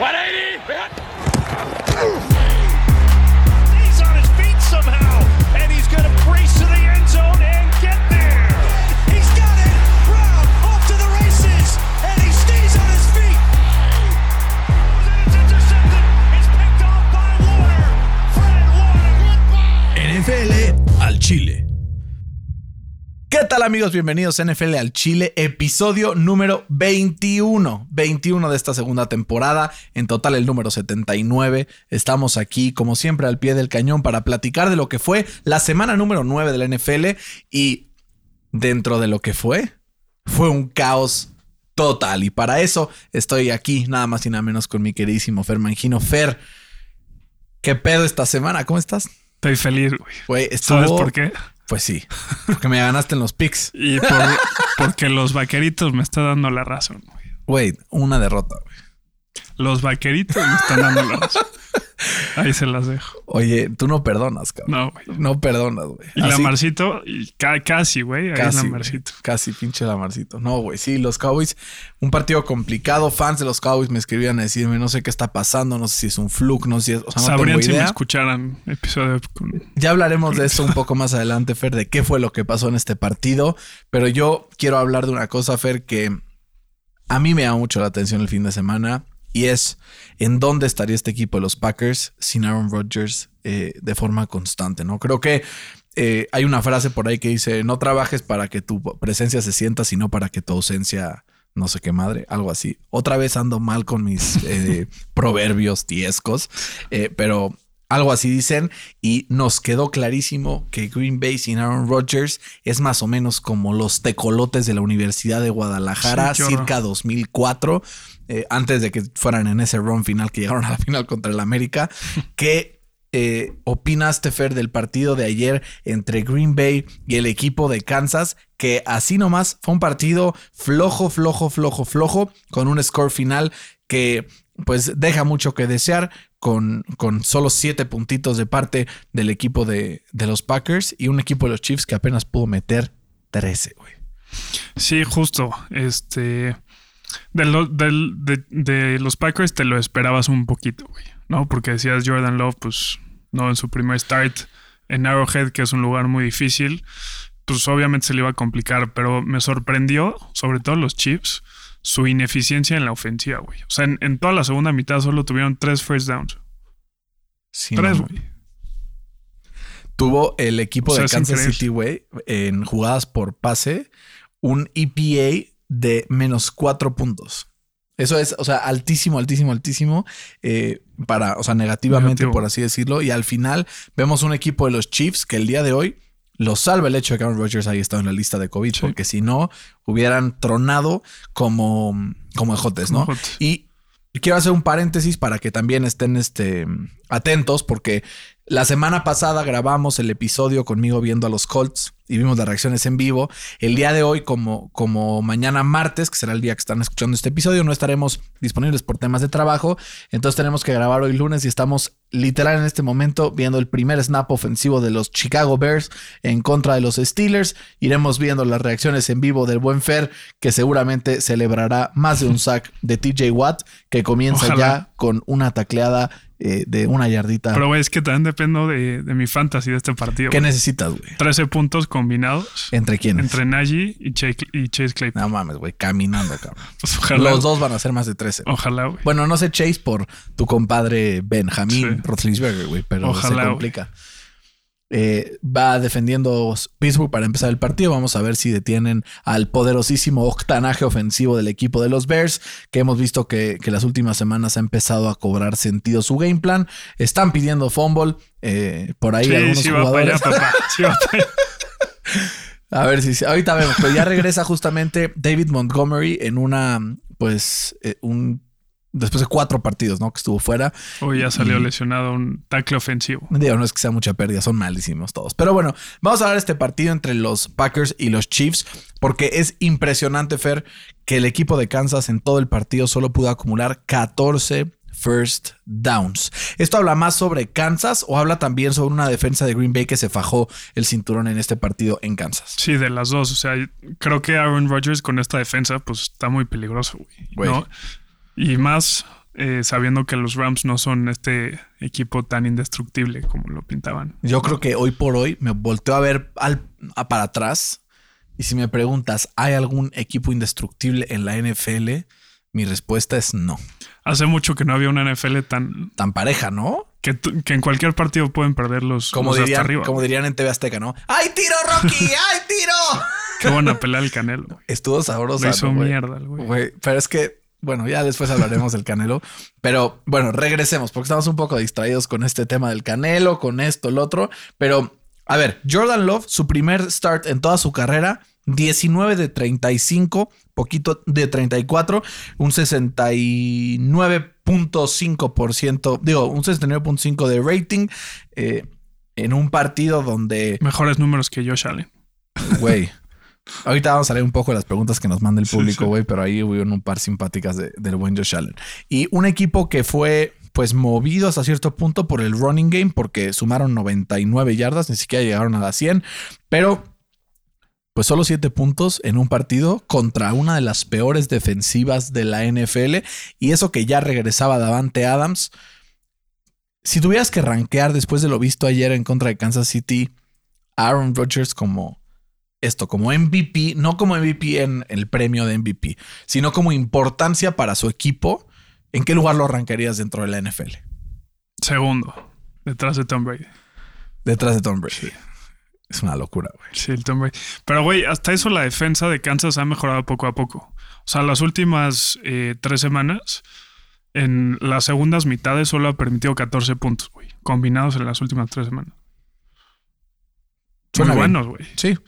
180. ¿Qué tal amigos? Bienvenidos a NFL al Chile, episodio número 21, 21 de esta segunda temporada, en total el número 79. Estamos aquí como siempre al pie del cañón para platicar de lo que fue la semana número 9 de la NFL y dentro de lo que fue, fue un caos total. Y para eso estoy aquí nada más y nada menos con mi queridísimo Fer Mangino. Fer, ¿qué pedo esta semana? ¿Cómo estás? Estoy feliz, güey. ¿Sabes por qué? Pues sí, porque me ganaste en los picks. Y por- porque los vaqueritos me están dando la razón. Güey, una derrota. güey. Los vaqueritos me están dando la razón. Ahí se las dejo. Oye, tú no perdonas, cabrón. No, güey. No perdonas, güey. Y Así, Lamarcito, y ca- casi, güey. Ahí casi, es güey. Lamarcito. Casi, pinche Lamarcito. No, güey. Sí, los Cowboys, un partido complicado. Fans de los Cowboys me escribían a decirme, no sé qué está pasando, no sé si es un fluke, no sé si es. O sea, no Sabrían tengo si me escucharan episodio con... Ya hablaremos de eso un poco más adelante, Fer, de qué fue lo que pasó en este partido. Pero yo quiero hablar de una cosa, Fer, que a mí me llama mucho la atención el fin de semana. Y es en dónde estaría este equipo de los Packers sin Aaron Rodgers eh, de forma constante, ¿no? Creo que eh, hay una frase por ahí que dice, no trabajes para que tu presencia se sienta, sino para que tu ausencia, no sé qué madre, algo así. Otra vez ando mal con mis eh, proverbios tiescos, pero algo así dicen y nos quedó clarísimo que Green Bay sin Aaron Rodgers es más o menos como los tecolotes de la Universidad de Guadalajara, Sí, circa 2004, eh, antes de que fueran en ese run final que llegaron a la final contra el América. ¿Qué eh, opinaste, Fer, del partido de ayer entre Green Bay y el equipo de Kansas? Que así nomás fue un partido flojo, flojo, flojo, flojo, con un score final que pues deja mucho que desear con, con solo siete puntitos de parte del equipo de, de los Packers y un equipo de los Chiefs que apenas pudo meter 13, güey. Sí, justo. Este... De, lo- de- de los Packers te lo esperabas un poquito, güey. ¿No? Porque decías Jordan Love, pues, no en su primer start en Arrowhead, que es un lugar muy difícil. Pues obviamente se le iba a complicar, pero me sorprendió, sobre todo los Chiefs, su ineficiencia en la ofensiva, güey. O sea, en, en toda la segunda mitad solo tuvieron tres first downs. Sí, tres, güey. Tuvo el equipo O sea, de Kansas. City, güey, en jugadas por pase, un EPA de menos cuatro puntos. Eso es, o sea, altísimo, altísimo, altísimo, eh, para, o sea, negativamente, Negativo. por así decirlo. Y al final vemos un equipo de los Chiefs que el día de hoy lo salva el hecho de que Aaron Rodgers haya estado en la lista de COVID, Sí. porque si no, hubieran tronado como, como ejotes, ¿no? Como ejotes. Y quiero hacer un paréntesis para que también estén este, atentos, porque la semana pasada grabamos el episodio conmigo viendo a los Colts y vimos las reacciones en vivo. El día de hoy, como, como mañana martes, que será el día que están escuchando este episodio, no estaremos disponibles por temas de trabajo. Entonces tenemos que grabar hoy lunes y estamos literal en este momento viendo el primer snap ofensivo de los Chicago Bears en contra de los Steelers. Iremos viendo las reacciones en vivo del buen Fer, que seguramente celebrará más de un sack de TJ Watt, que comienza Ojalá. ya con una tacleada eh, de una yardita. Pero, güey, es que también dependo de, de mi fantasy de este partido. ¿Qué necesitas, güey? 13 puntos combinados ¿Entre quiénes? entre Najee y Chase, y Chase Claypool. No mames, güey, caminando, cabrón. Pues ojalá. Los dos van a ser más de 13. Ojalá, güey. Bueno, no sé Chase por tu compadre Benjamín Sí. Roethlisberger, güey, pero Ojalá, se complica. Eh, va defendiendo Pittsburgh para empezar el partido. Vamos a ver si detienen al poderosísimo octanaje ofensivo del equipo de los Bears, que hemos visto que, que las últimas semanas ha empezado a cobrar sentido su game plan. Están pidiendo fumble eh, por ahí Sí, algunos sí va para allá, jugadores. Sí va. A ver si si- ahorita vemos, pero ya regresa justamente David Montgomery en una, pues, eh, un después de cuatro partidos, ¿no? Que estuvo fuera. Hoy ya salió Y- lesionado un tackle ofensivo. Digo, no es que sea mucha pérdida, son malísimos todos. Pero bueno, vamos a hablar de este partido entre los Packers y los Chiefs, porque es impresionante, Fer, que el equipo de Kansas en todo el partido solo pudo acumular 14 first downs. ¿Esto habla más sobre Kansas o habla también sobre una defensa de Green Bay que se fajó el cinturón en este partido en Kansas? Sí, de las dos. O sea, creo que Aaron Rodgers con esta defensa, pues está muy peligroso, güey. Güey. ¿no? Y más eh, sabiendo que los Rams no son este equipo tan indestructible como lo pintaban. Yo creo que hoy por hoy me volteo a ver al, a para atrás y si me preguntas, ¿hay algún equipo indestructible en la NFL? Mi respuesta es no. Hace mucho que no había una NFL tan... Tan pareja, ¿no? Que, que en cualquier partido pueden perder los, como los dirían, hasta arriba. Como dirían en TV Azteca, ¿no? ¡Ay, tiro, Rocky! ¡Ay, tiro! Qué buena pelea el Canelo. Estuvo sabrosa. Lo hizo mierda el. Güey, Pero es que, bueno, ya después hablaremos del Canelo. Pero bueno, regresemos porque estamos un poco distraídos con este tema del Canelo, con esto, el otro. Pero, a ver, Jordan Love, su primer start en toda su carrera, 19 de 35, poquito de 34, un 69.5%, digo, un 69.5 de rating eh, en un partido donde, Mejores números que Josh Allen. güey. Ahorita vamos a leer un poco las preguntas que nos manda el público, sí. güey, pero ahí hubo un par simpáticas de- del buen Josh Allen. Y un equipo que fue, pues, movido hasta cierto punto por el running game, porque sumaron 99 yardas, ni siquiera llegaron a las 100, pero pues solo 7 puntos en un partido contra una de las peores defensivas de la NFL. Y eso que ya regresaba Davante Adams. Si tuvieras que rankear después de lo visto ayer en contra de Kansas City, Aaron Rodgers como esto, como MVP, no como MVP en el premio de MVP, sino como importancia para su equipo, ¿en qué lugar lo arrancarías dentro de la NFL? Segundo, detrás de Tom Brady. Detrás de Tom Brady. Es una locura, güey. Sí, el Tom Brady. Pero, güey, hasta eso la defensa de Kansas ha mejorado poco a poco. O sea, las últimas eh, tres semanas, en las segundas mitades solo ha permitido 14 puntos, güey. Combinados en las últimas tres semanas. Suena Muy bien. buenos, güey. Sí,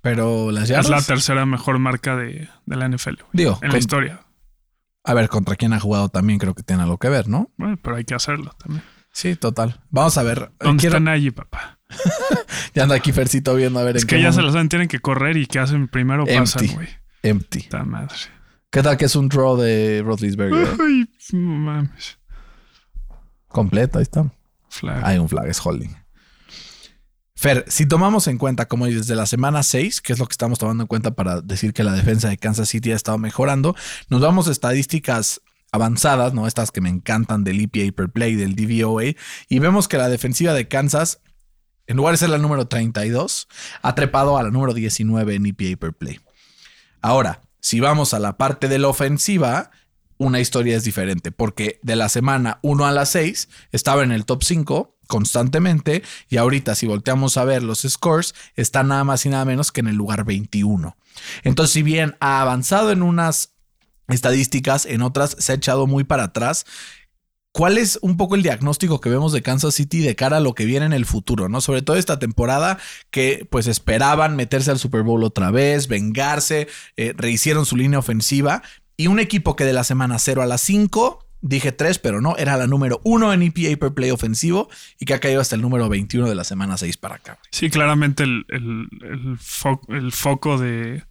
pero las Es yardas... la tercera mejor marca de, de la NFL, güey. Digo, En la historia. a ver, contra quién ha jugado también creo que tiene algo que ver, ¿no? Bueno, pero hay que hacerlo también. Sí, total. Vamos a ver. ¿Dónde Quiero- están allí, papá? Ya anda aquí Fercito viendo a ver Es en que qué ya se la saben, tienen que correr y que hacen primero pasan, Empty. güey. Empty. Puta madre. ¿Qué tal que es un draw de Roethlisberger? eh? Ay, no mames. Completo, ahí está. Flag. Hay un flag, es holding. Fer, si tomamos en cuenta como desde la semana 6, que es lo que estamos tomando en cuenta para decir que la defensa de Kansas City ha estado mejorando, nos vamos estadísticas avanzadas, ¿no? Estas que me encantan del EPA per play, del DVOA, y vemos que la defensiva de Kansas, en lugar de ser la número 32, ha trepado a la número 19 en EPA per play. Ahora, si vamos a la parte de la ofensiva, una historia es diferente, porque de la semana 1 a la 6 estaba en el top 5 constantemente y ahorita si volteamos a ver los scores, está nada más y nada menos que en el lugar 21. Entonces, si bien ha avanzado en unas estadísticas, en otras se ha echado muy para atrás. ¿Cuál es un poco el diagnóstico que vemos de Kansas City de cara a lo que viene en el futuro, no? Sobre todo esta temporada que pues esperaban meterse al Super Bowl otra vez, vengarse, eh, rehicieron su línea ofensiva y un equipo que de la semana 0 a la 5, dije 3, pero no, era la número 1 en EPA per play ofensivo y que ha caído hasta el número 21 de la semana 6 para acá. Sí, claramente el, el- el fo- el foco de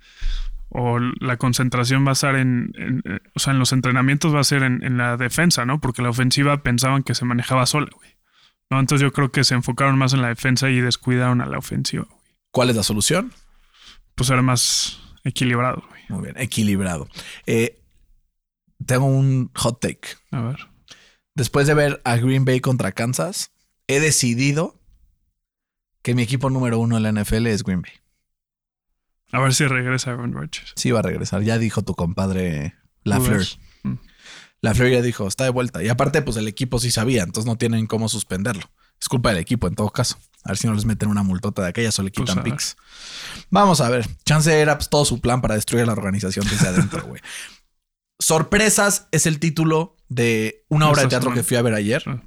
o la concentración va a estar en, en- eh, o sea, en los entrenamientos va a ser en, en la defensa, ¿no? Porque la ofensiva pensaban que se manejaba sola, güey. ¿No? Entonces yo creo que se enfocaron más en la defensa y descuidaron a la ofensiva. güey. ¿Cuál es la solución? Pues ser más equilibrado, güey. Muy bien, equilibrado. Eh, tengo un hot take. A ver. Después de ver a Green Bay contra Kansas, he decidido que mi equipo número uno en la NFL es Green Bay. A ver si regresa Aaron Rodgers. Sí va a regresar. Ya dijo tu compadre Lafleur. Mm. Lafleur ya dijo, está de vuelta. Y aparte, pues el equipo sí sabía, entonces no tienen cómo suspenderlo. Es culpa del equipo en todo caso. A ver si no les meten una multota de aquellas o le Pues, quitan ver. picks. Vamos a ver. Chance era pues, todo su plan para destruir la organización desde adentro, güey. Sorpresas es el título de una obra de teatro semana. que fui a ver ayer. Ah.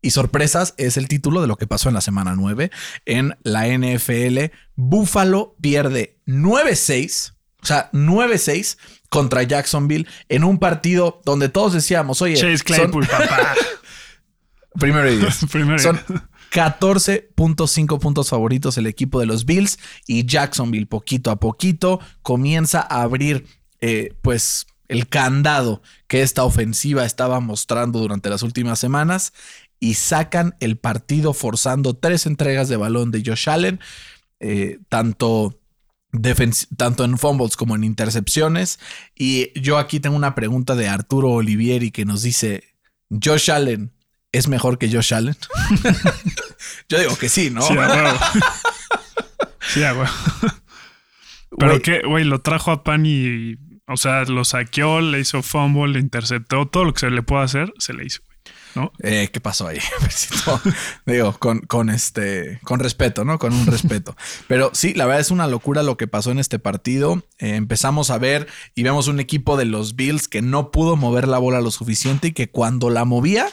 Y sorpresas es el título de lo que pasó en la semana 9 en la NFL. Buffalo pierde 9-6, o sea, 9-6 contra Jacksonville en un partido donde todos decíamos, oye, Chase son- Claypool, papá. primero y diez. Primero. Son 14.5 puntos favoritos el equipo de los Bills y Jacksonville poquito a poquito comienza a abrir eh, pues el candado que esta ofensiva estaba mostrando durante las últimas semanas y sacan el partido forzando tres entregas de balón de Josh Allen, eh, tanto, tanto en fumbles como en intercepciones. Y yo aquí tengo una pregunta de Arturo Olivieri que nos dice, Josh Allen es mejor que Josh Allen. Yo digo que sí, ¿no? Sí, a sí, a. Pero que, güey, lo trajo a Pan y, o sea, lo saqueó, le hizo fumble, le interceptó, todo lo que se le pueda hacer, se le hizo, eh, ¿Qué pasó ahí? Digo, con, con este, con respeto, ¿no? Con un respeto. Pero sí, la verdad es una locura lo que pasó en este partido. Eh, empezamos a ver y vemos un equipo de los Bills que no pudo mover la bola lo suficiente y que cuando la movía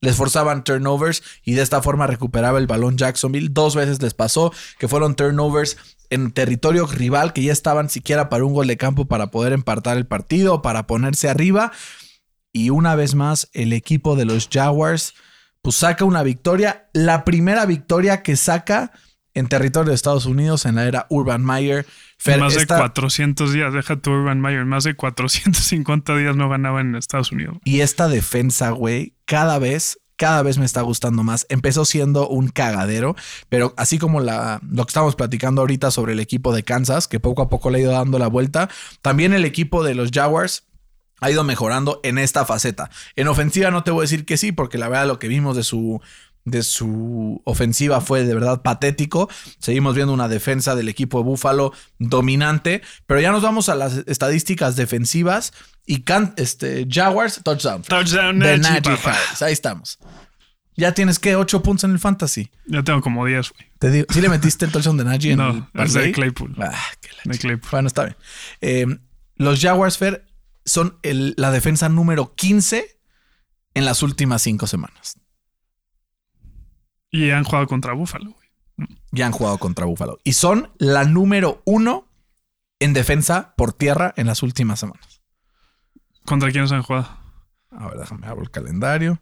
les forzaban turnovers y de esta forma recuperaba el balón Jacksonville. Dos veces les pasó que fueron turnovers en territorio rival que ya estaban siquiera para un gol de campo para poder empatar el partido, para ponerse arriba. Y una vez más, el equipo de los Jaguars pues saca una victoria, la primera victoria que saca en territorio de Estados Unidos en la era Urban Meyer. Fer, más de esta- 400 días, deja tu Urban Meyer, más de 450 días no ganaba en Estados Unidos. Y esta defensa, güey, cada vez, cada vez me está gustando más. Empezó siendo un cagadero, pero así como la, lo que estamos platicando ahorita sobre el equipo de Kansas, que poco a poco le ha ido dando la vuelta, también el equipo de los Jaguars ha ido mejorando en esta faceta. En ofensiva no te voy a decir que sí, porque la verdad lo que vimos de su de su ofensiva fue de verdad patético. Seguimos viendo una defensa del equipo de Buffalo dominante, pero ya nos vamos a las estadísticas defensivas y Can- este, Jaguars touchdown. Touchdown, de Najee. Harris. Ahí estamos. Ya tienes que 8 puntos en el fantasy. Ya tengo como 10, güey. Te digo, ¿sí le metiste el touchdown de Najee en No, el es de? Claypool. Ah, qué la De Claypool. bueno, está bien. Eh, los Jaguars, Fer, son el- la defensa número 15 en las últimas cinco semanas. Y han jugado contra Buffalo. Ya han jugado contra Buffalo. Y son la número uno en defensa por tierra en las últimas semanas. ¿Contra quiénes han jugado? A ver, déjame abrir el calendario.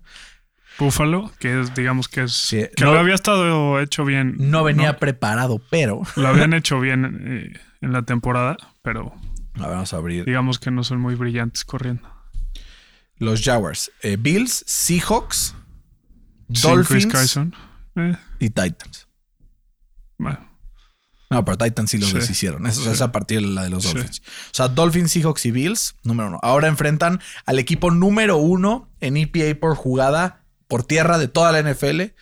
Buffalo, que es, digamos que es. Sí, que no- lo había estado hecho bien. No venía preparado, pero... Lo habían hecho bien eh, en la temporada, pero A ver, vamos a abrir. digamos que no son muy brillantes corriendo. Los Jaguars. eh, Bills, Seahawks, Sin Chris Dolphins Carson. Eh, y Titans. bueno, No, pero Titans sí los Sí. deshicieron. Eso Sí. es a partir de la de los Sí. Dolphins. O sea, Dolphins, Seahawks y Bills, número uno. Ahora enfrentan al equipo número uno en EPA por jugada por tierra de toda la NFL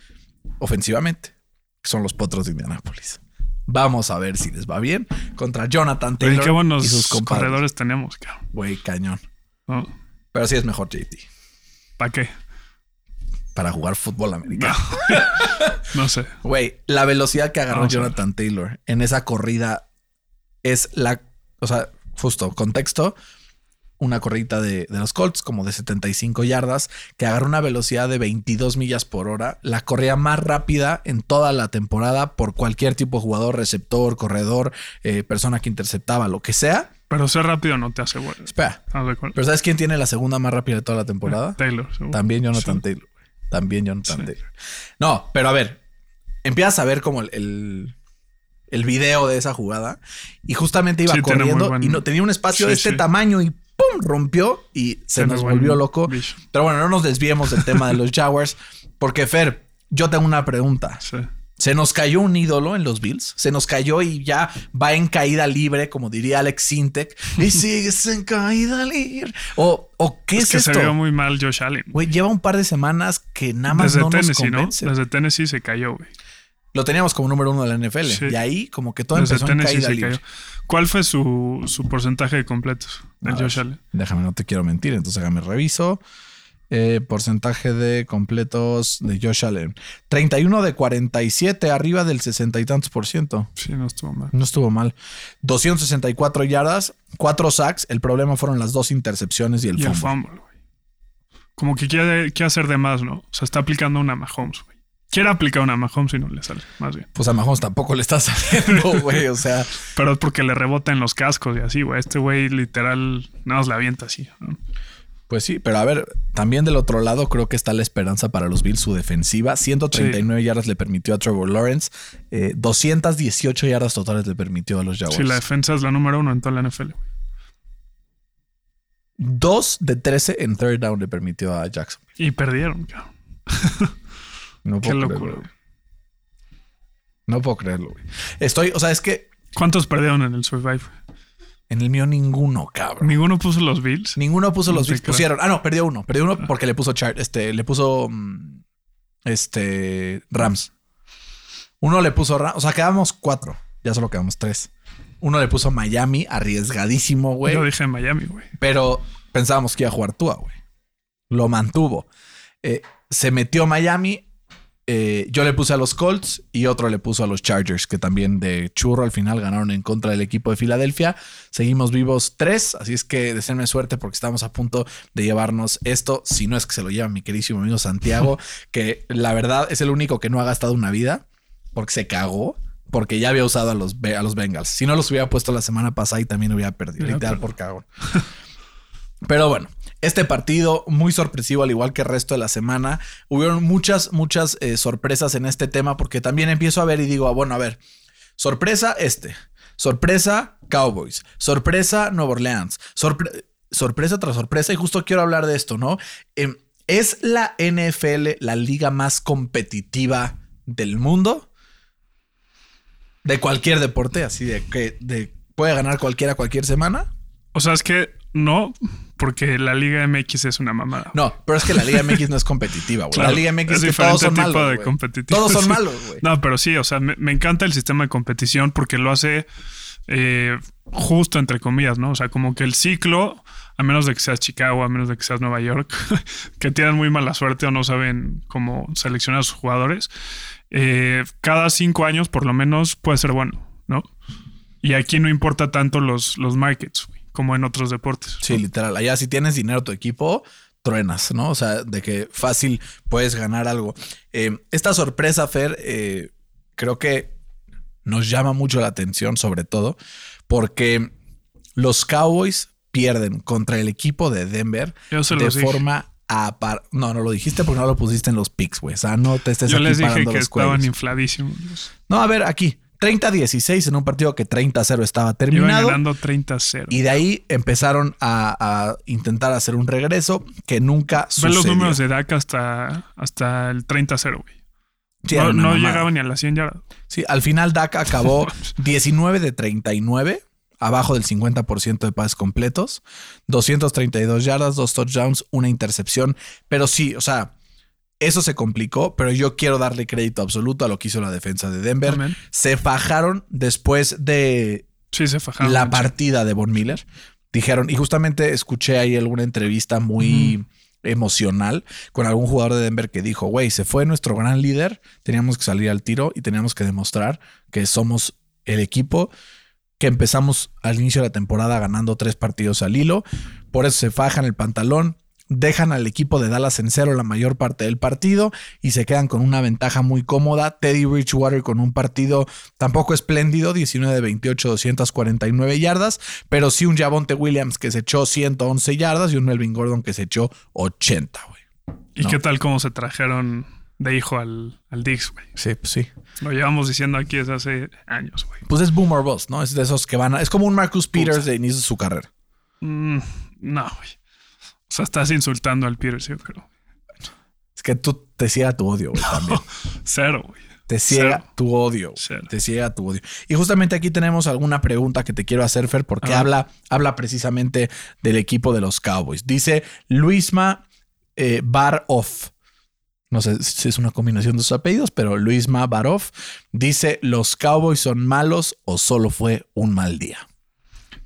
ofensivamente, que son los Potros de Indianapolis. Vamos a ver si les va bien contra Jonathan Oye, Taylor qué buenos y sus corredores tenemos, cabrón. Güey, cañón. ¿no? Pero sí es mejor JT ¿Para qué? Para jugar fútbol americano. No sé. Güey, la velocidad que agarró. Jonathan Taylor en esa corrida es la. O sea, justo, contexto. Una corrida de, de los Colts, como de 75 yardas, que agarró una velocidad de 22 millas por hora. La corrida más rápida en toda la temporada por cualquier tipo de jugador, receptor, corredor, eh, persona que interceptaba, lo que sea. Pero ser rápido no te hace bueno. Espera. ¿pero sabes quién tiene la segunda más rápida de toda la temporada? Taylor. seguro. También Jonathan Sí. Taylor. También Jonathan Sí. No, pero a ver, empiezas a ver como el, el, el video de esa jugada y justamente iba Sí, corriendo buen- y no tenía un espacio de este tamaño y ¡pum! rompió y se Tiene nos volvió loco. Pero bueno, no nos desviemos del tema de los Jaguars porque Fer, yo tengo una pregunta. ¿Se nos cayó un ídolo en los Bills? ¿Se nos cayó y ya va en caída libre, como diría Alex Sintek? Y sigues en caída libre. ¿O, o qué Es es, que esto? se vio muy mal Josh Allen. Güey, lleva un par de semanas que nada más Desde no Tennessee, nos ¿no? convence. Desde Tennessee se cayó, güey. Lo teníamos como número uno de la NFL. Sí. Y ahí como que todo Desde empezó en Tennessee caída se libre. cayó. ¿Cuál fue su, su porcentaje de completos de Josh Allen? Déjame, no te quiero mentir, entonces déjame reviso. Eh, porcentaje de completos de Josh Allen. 31 de 47, arriba del 60 y tantos por ciento. Sí, no estuvo mal. No estuvo mal. 264 yardas, 4 sacks. El problema fueron las dos intercepciones y el y el fumble. Como que quiere, quiere hacer de más, ¿no? O sea, está aplicando una Mahomes, güey. Quiere aplicar una Mahomes y no le sale, más bien. Pues a Mahomes tampoco le está saliendo, güey. O sea, Pero es porque le rebota en los cascos y así, güey. Este güey literal nada más la avienta así. ¿no? Pues sí, pero a ver, también del otro lado creo que está la esperanza para los Bills, su defensiva. 139 yardas le permitió a Trevor Lawrence, eh, 218 yardas totales le permitió a los Jaguars. Sí, la defensa es la número uno en toda la NFL. güey. 2 de 13 en third down le permitió a Jackson. Y perdieron, cabrón. No Qué puedo locura, creerlo. No puedo creerlo, güey. Estoy, o sea, es que ¿Cuántos perdieron en el Survive? En el mío ninguno, cabrón. Ninguno puso los Bills. Ninguno puso No los Bills. creo. Pusieron. Ah, no, perdió uno. Perdió uno porque le puso Char, este, le puso mm, este Rams. Uno le puso Rams. O sea, quedamos cuatro. Ya solo quedamos tres. Uno le puso Miami, arriesgadísimo, güey. Yo dije Miami, güey. Pero pensábamos que iba a jugar Tua, güey. Lo mantuvo. Eh, se metió Miami. Eh, yo le puse a los Colts y otro le puso a los Chargers, que también de churro al final ganaron en contra del equipo de Filadelfia. Seguimos vivos tres, así es que deseenme suerte porque estamos a punto de llevarnos esto. Si no es que se lo lleva mi queridísimo amigo Santiago, que la verdad es el único que no ha gastado una vida porque se cagó. Porque ya había usado a los, a los Bengals. Si no los hubiera puesto la semana pasada y también hubiera perdido. Literal pero- por cagón. Pero bueno, este partido muy sorpresivo, al igual que el resto de la semana. Hubieron muchas, muchas eh, sorpresas en este tema, porque también empiezo a ver y digo, ah, bueno, a ver, sorpresa este, sorpresa Cowboys, sorpresa Nueva Orleans, sorpre- sorpresa tras sorpresa, y justo quiero hablar de esto, ¿no? Em, ¿Es la NFL la liga más competitiva del mundo? De cualquier deporte, así de que de, puede ganar cualquiera cualquier semana. O sea, es que no, porque la Liga MX es una mamada. No, pero es que la Liga MX no es competitiva, güey. Claro, la Liga MX es es que diferente todos son tipo malos. de competitivo. Todos son malos, güey. No, pero sí, o sea, me, me encanta el sistema de competición porque lo hace eh, justo entre comillas, ¿no? O sea, como que el ciclo, a menos de que seas Chicago, a menos de que seas Nueva York, que tienen muy mala suerte o no saben cómo seleccionar a sus jugadores, eh, cada cinco años por lo menos puede ser bueno, ¿no? Y aquí no importa tanto los, los markets, como en otros deportes. Sí, literal. Allá si tienes dinero tu equipo, truenas, ¿no? O sea, de que fácil puedes ganar algo. Eh, esta sorpresa, Fer, eh, creo que nos llama mucho la atención, sobre todo, porque los Cowboys pierden contra el equipo de Denver de forma apar No, no lo dijiste porque no lo pusiste en los picks, güey. O sea, no te estés Yo aquí les dije parando que estaban infladísimos. No, a ver, aquí. 30-16 en un partido que 30-0 estaba Iban terminado. ganando 30-0. Y de ahí empezaron a, a intentar hacer un regreso que nunca Ven sucedió. los números de Dak hasta, hasta el 30-0, güey. Sí, no no mamada. llegaban ni a las 100 yardas. Sí, al final Dak acabó 19 de 39, abajo del 50% de pases completos, 232 yardas, dos touchdowns, una intercepción. Pero sí, o sea, eso se complicó, pero yo quiero darle crédito absoluto a lo que hizo la defensa de Denver. Se fajaron después de Sí, se fajaron. la partida de Von Miller. Dijeron, y justamente escuché ahí alguna entrevista muy emocional con algún jugador de Denver que dijo, güey, se fue nuestro gran líder, teníamos que salir al tiro y teníamos que demostrar que somos el equipo que empezamos al inicio de la temporada ganando tres partidos al hilo. Por eso se fajan el pantalón, dejan al equipo de Dallas en cero la mayor parte del partido y se quedan con una ventaja muy cómoda. Teddy Bridgewater con un partido tampoco espléndido, 19 de 28, 249 yardas, pero sí un Javonte Williams que se echó 111 yardas y un Melvin Gordon que se echó 80, güey. ¿Y no. qué tal cómo se trajeron de hijo al, al Dix, güey? Sí, pues sí. Lo llevamos diciendo aquí desde hace años, güey. Pues es Boomer Boss, ¿no? Es de esos que van a... Es como un Marcus Peters de inicio de su carrera. Mm, no, güey. O sea, estás insultando al Peters, yo creo. Es que tú te ciega tu odio, güey, también. Cero, güey. Te ciega Cero. tu odio. Cero. Te ciega tu odio. Y justamente aquí tenemos alguna pregunta que te quiero hacer, Fer, porque Ah. habla, habla precisamente del equipo de los Cowboys. Dice Luisma eh, Barov. No sé si es una combinación de sus apellidos, pero Luisma Barov dice: ¿Los Cowboys son malos o solo fue un mal día?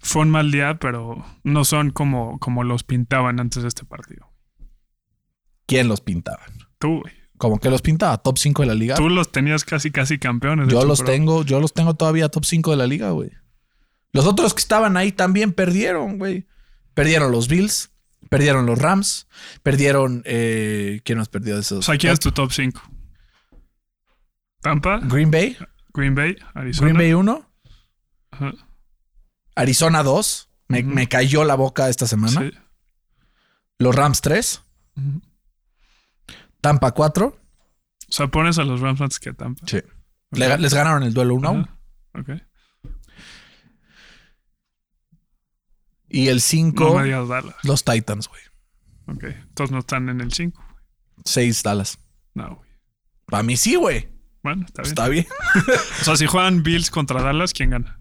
Fue un mal día, pero no son como, como los pintaban antes de este partido. ¿Quién los pintaba? Tú, güey. Como que los pintaba top 5 de la liga. Tú los tenías casi, casi campeones. Yo los tengo, yo los tengo todavía top 5 de la liga, güey. Los otros que estaban ahí también perdieron, güey. Perdieron los Bills, perdieron los Rams, perdieron. Eh, ¿Quién nos perdió de esos? O sea, ¿quién es tu top 5? Tampa, Green Bay, Green Bay, Arizona. Green Bay 1, Ajá. Arizona 2. Me, Ujú. me cayó la boca esta semana. Sí. Los Rams 3, Ujú. Tampa 4. O sea, pones a los Rams antes que a Tampa. Sí. Le- les ganaron el duelo 1 a 1. Ajá. Ok. Y el No 5, me digas Dallas. los Titans, güey. Ok. Entonces no están en el 5. 6 Dallas. No, güey. Para mí sí, güey. Bueno, está bien. Está bien. O sea, si juegan Bills contra Dallas, ¿quién gana?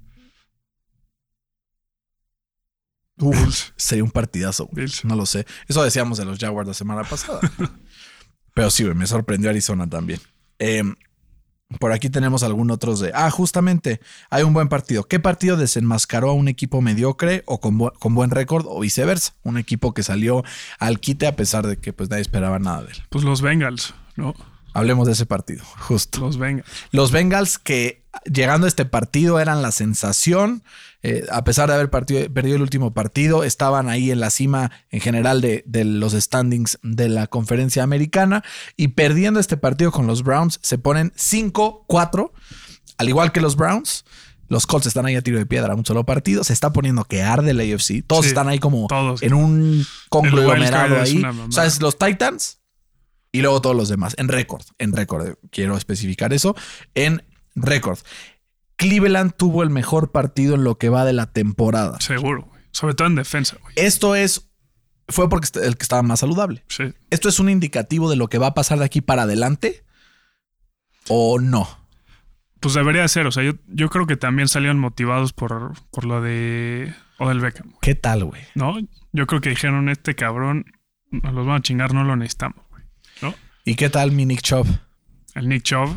Uf, sería un partidazo. güey. No lo sé. Eso decíamos de los Jaguars la semana pasada. Pero sí, güey, me sorprendió Arizona también. Eh, por aquí tenemos algún otros de. Ah, justamente, hay un buen partido. ¿Qué partido desenmascaró a un equipo mediocre o con, bu- con buen récord o viceversa? Un equipo que salió al quite a pesar de que pues nadie esperaba nada de él. Pues los Bengals, ¿no? Hablemos de ese partido, justo. Los Bengals. Los Bengals que llegando a este partido eran la sensación, eh, a pesar de haber partido- perdido el último partido, estaban ahí en la cima en general de, de los standings de la conferencia americana y perdiendo este partido con los Browns se ponen 5-4, al igual que los Browns. Los Colts están ahí a tiro de piedra, un solo partido. Se está poniendo que arde la AFC. Todos Sí, están ahí como todos. en un conglomerado ahí. O sea, los Titans y luego todos los demás. En récord, en récord. Quiero especificar eso. En récord. Cleveland tuvo el mejor partido en lo que va de la temporada. Seguro. Sobre todo en defensa, güey. Esto es. Fue porque el que estaba más saludable. Sí. ¿Esto es un indicativo de lo que va a pasar de aquí para adelante? ¿O no? Pues debería ser. O sea, yo, yo creo que también salieron motivados por, por lo de Odell Beckham, güey. ¿Qué tal, güey? ¿No? Yo creo que dijeron, este cabrón, nos los van a chingar, no lo necesitamos. ¿Y qué tal mi Nick Chubb? El Nick Chubb,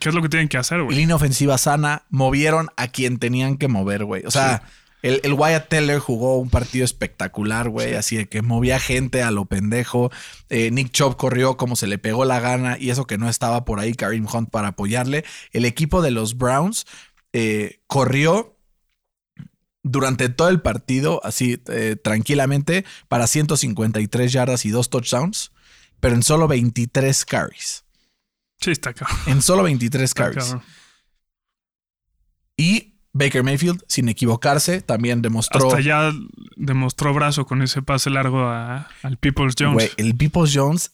¿qué es lo que tienen que hacer, güey? Línea ofensiva sana. Movieron a quien tenían que mover, güey. O sea, el, el Wyatt Teller jugó un partido espectacular, güey. Así de que movía gente a lo pendejo. Eh, Nick Chubb corrió como se le pegó la gana. Y eso que no estaba por ahí Karim Hunt para apoyarle. El equipo de los Browns eh, corrió durante todo el partido, así eh, tranquilamente, para 153 yardas y dos touchdowns. Pero en solo 23 carries. Sí, está cabrón. En solo 23 Está carries. Y Baker Mayfield, sin equivocarse, también demostró. Hasta ya demostró brazo con ese pase largo a- al Peoples Jones. Güey, el Peoples Jones,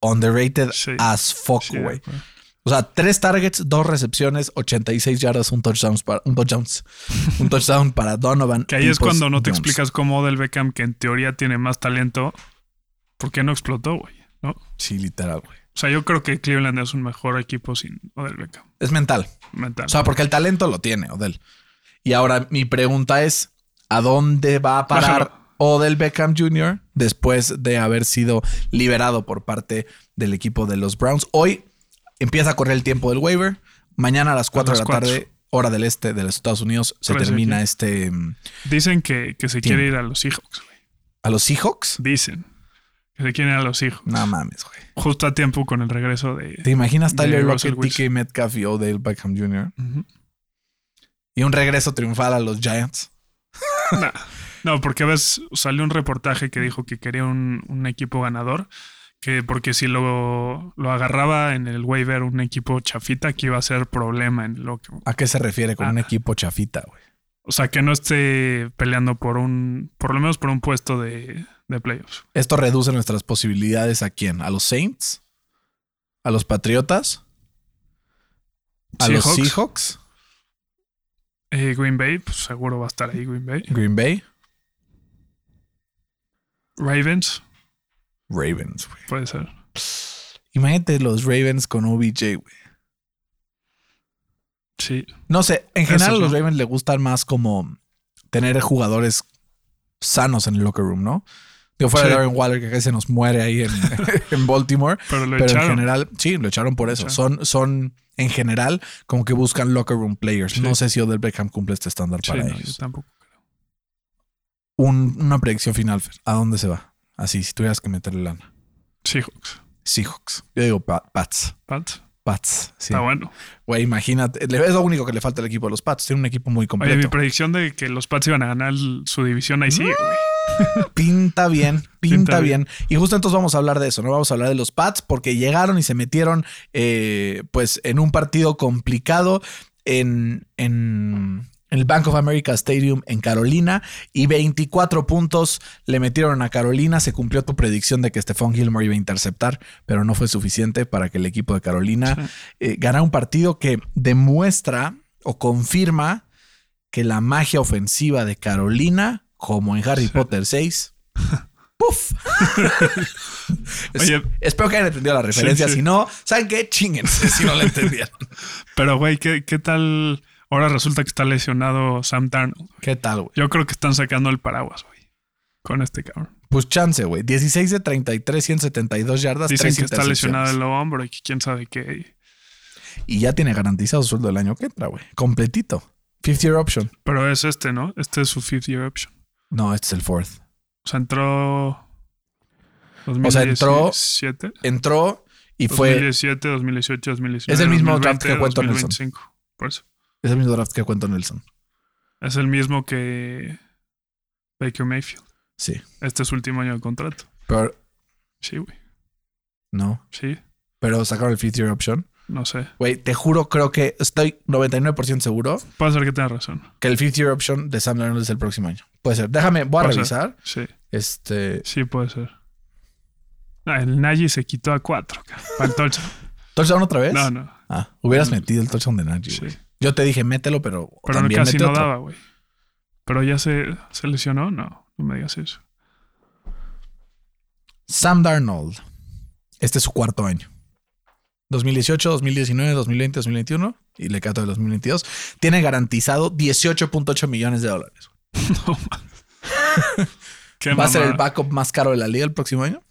underrated Sí. as fuck, Sí, güey. O sea, tres targets, dos recepciones, 86 yardas, un touchdown para, un touchdown, un touchdown para Donovan. Que ahí es cuando no te Jones. explicas cómo Odell Beckham, que en teoría tiene más talento, ¿por qué no explotó, güey? ¿No? O Sí, literal, güey. sea, yo creo que Cleveland es un mejor equipo sin Odell Beckham. Es mental. Mental. O sea, porque el talento lo tiene, Odell. Y ahora mi pregunta es: ¿a dónde va a parar. Odell Beckham Jr. después de haber sido liberado por parte del equipo de los Browns? Hoy empieza a correr el tiempo del waiver. Mañana a las 4 de las la tarde, hora del este de los Estados Unidos, se Parece termina este. mm, Dicen que, que se quiere ir a los Seahawks, güey. ¿A los Seahawks? Dicen quiere ir a los Seahawks. No mames, güey. Justo a tiempo con el regreso de... ¿Te imaginas de Tyler Wilson. DK Metcalf y Odell Beckham Jr.? Y un regreso triunfal a los Giants. Nah. No, porque ves, salió un reportaje que dijo que quería un, un equipo ganador, que porque si lo, lo agarraba en el waiver un equipo chafita, que iba a ser problema en lo que... ¿A qué se refiere con Ah. un equipo chafita, güey? O sea, que no esté peleando por un, por lo menos por un puesto de, de playoffs. Esto reduce nuestras posibilidades a quién? ¿A los Saints? ¿A los Patriotas? ¿A los Seahawks. Eh, Green Bay, pues seguro va a estar ahí Green Bay. ¿Green Bay? Ravens, Ravens, güey. puede ser. Imagínate los Ravens con OBJ, güey. Sí. No sé, en general a los ¿no? Ravens le gustan más como tener jugadores sanos en el locker room, ¿no? Digo, fuera Sí. de Darren Waller, que casi se nos muere ahí en, en Baltimore. Pero lo Pero en general, sí, lo echaron por eso. Son, son, en general, como que buscan locker room players. Sí. No sé si Odell Beckham cumple este estándar para no, yo ellos. tampoco. Un- una predicción final, Fer. ¿A dónde se va? Así, si tuvieras que meterle lana. Seahawks. Seahawks. Yo digo Pa- Pats. Pats. Pats. Sí. Está bueno. Güey, imagínate. Es lo único que le falta al equipo de los Pats. Tiene un equipo muy Oye, mi completo. predicción de que los Pats iban a ganar su división ahí sigue, güey. Pinta bien, pinta, Pinta bien. Y justo entonces vamos a hablar de eso, ¿no? Vamos a hablar de los Pats porque llegaron y se metieron eh, pues en un partido complicado en, en el Bank of America Stadium en Carolina y 24 puntos le metieron a Carolina. Se cumplió tu predicción de que Stephon Gilmore iba a interceptar, pero no fue suficiente para que el equipo de Carolina Sí. eh, ganara un partido que demuestra o confirma que la magia ofensiva de Carolina, como en Harry Sí. Potter 6, ¡puf! Oye. espero que hayan entendido la referencia. Sí. Si no, ¿saben qué? Chinguen si no la entendieron. Pero, güey, ¿qué, ¿qué tal? Ahora resulta que está lesionado Sam Darnold. ¿Qué tal, güey? Yo creo que están sacando el paraguas, güey. Con este cabrón. Pues chance, güey. 16 de 33, 172 yardas. Dicen que está lesionado el hombro y que quién sabe qué. Y ya tiene garantizado su sueldo el año que entra, güey. Completito. Fifth year option. Pero es este, ¿no? Este es su fifth year option. No, este es el fourth. O sea, entró. O sea, entró- 2017, Entró y fue. 2017, 2018, 2019. Es el mismo draft 2020, que cuento Nelson. 2025. Por eso. Es el mismo draft que cuento Nelson. Es el mismo que Baker Mayfield. Sí. Este es su último año de contrato. Pero Sí, güey. no. Sí, Pero sacaron el fifth year option. no sé. Güey, te juro, creo que estoy 99% seguro Puede ser que tenga razón. que el fifth year option de Sam Darnold es el próximo año. Puede ser. Déjame, voy a Puede revisar. Sí, Este. sí puede ser. Ah, el Nagy se quitó a cuatro. Para el touchdown. ¿Touchdown otra vez? No, no. Ah, hubieras metido el touchdown de Najee. Sí. Yo te dije, mételo, pero, Pero también casi mete no otro. daba, güey. Pero ya se, se lesionó. No, no me digas eso. Sam Darnold. Este es su cuarto año. 2018, 2019, 2020, 2021 y le cato de 2022. Tiene garantizado 18.8 millones de dólares. No. Qué ¿Va a ser el backup más caro de la liga el próximo año?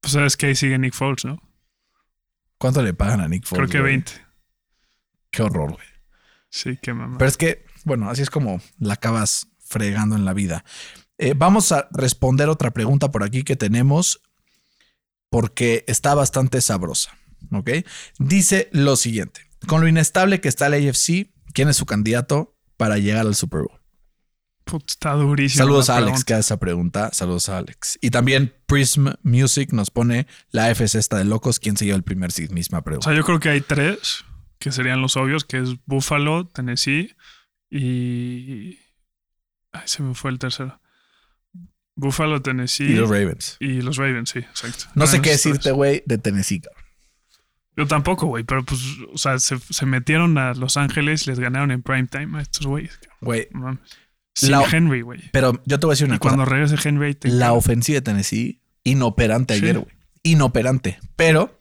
Pues sabes que ahí sigue Nick Foles, ¿no? ¿Cuánto le pagan a Nick Foles? Creo que güey? 20. Qué horror, güey. Sí, qué mamá. Pero es que, bueno, así es como la acabas fregando en la vida. Eh, vamos a responder otra pregunta por aquí que tenemos porque está bastante sabrosa. ¿Ok? Dice lo siguiente: Con lo inestable que está la AFC, ¿quién es su candidato para llegar al Super Bowl? Está durísimo. Saludos a Alex pregunta. que hace esa pregunta. Saludos a Alex. Y también Prism Music nos pone la AFC esta de locos. ¿Quién se lleva el primer seed? Misma O pregunta. sea, yo creo que hay tres que serían los obvios, que es Buffalo, Tennessee y... Ay, se me fue el tercero. Buffalo, Tennessee y los Ravens. y los Ravens, sí, exacto. No sé qué decirte, güey, de Tennessee. cabrón. Yo tampoco, güey, pero pues, o sea, se, se metieron a Los Ángeles les ganaron en prime time a estos güeyes. Güey. Sin La- Henry, güey. pero yo te voy a decir una Y cosa. cuando regrese Henry, te La ofensiva de Tennessee, inoperante Sí. ayer, güey. Inoperante. Pero,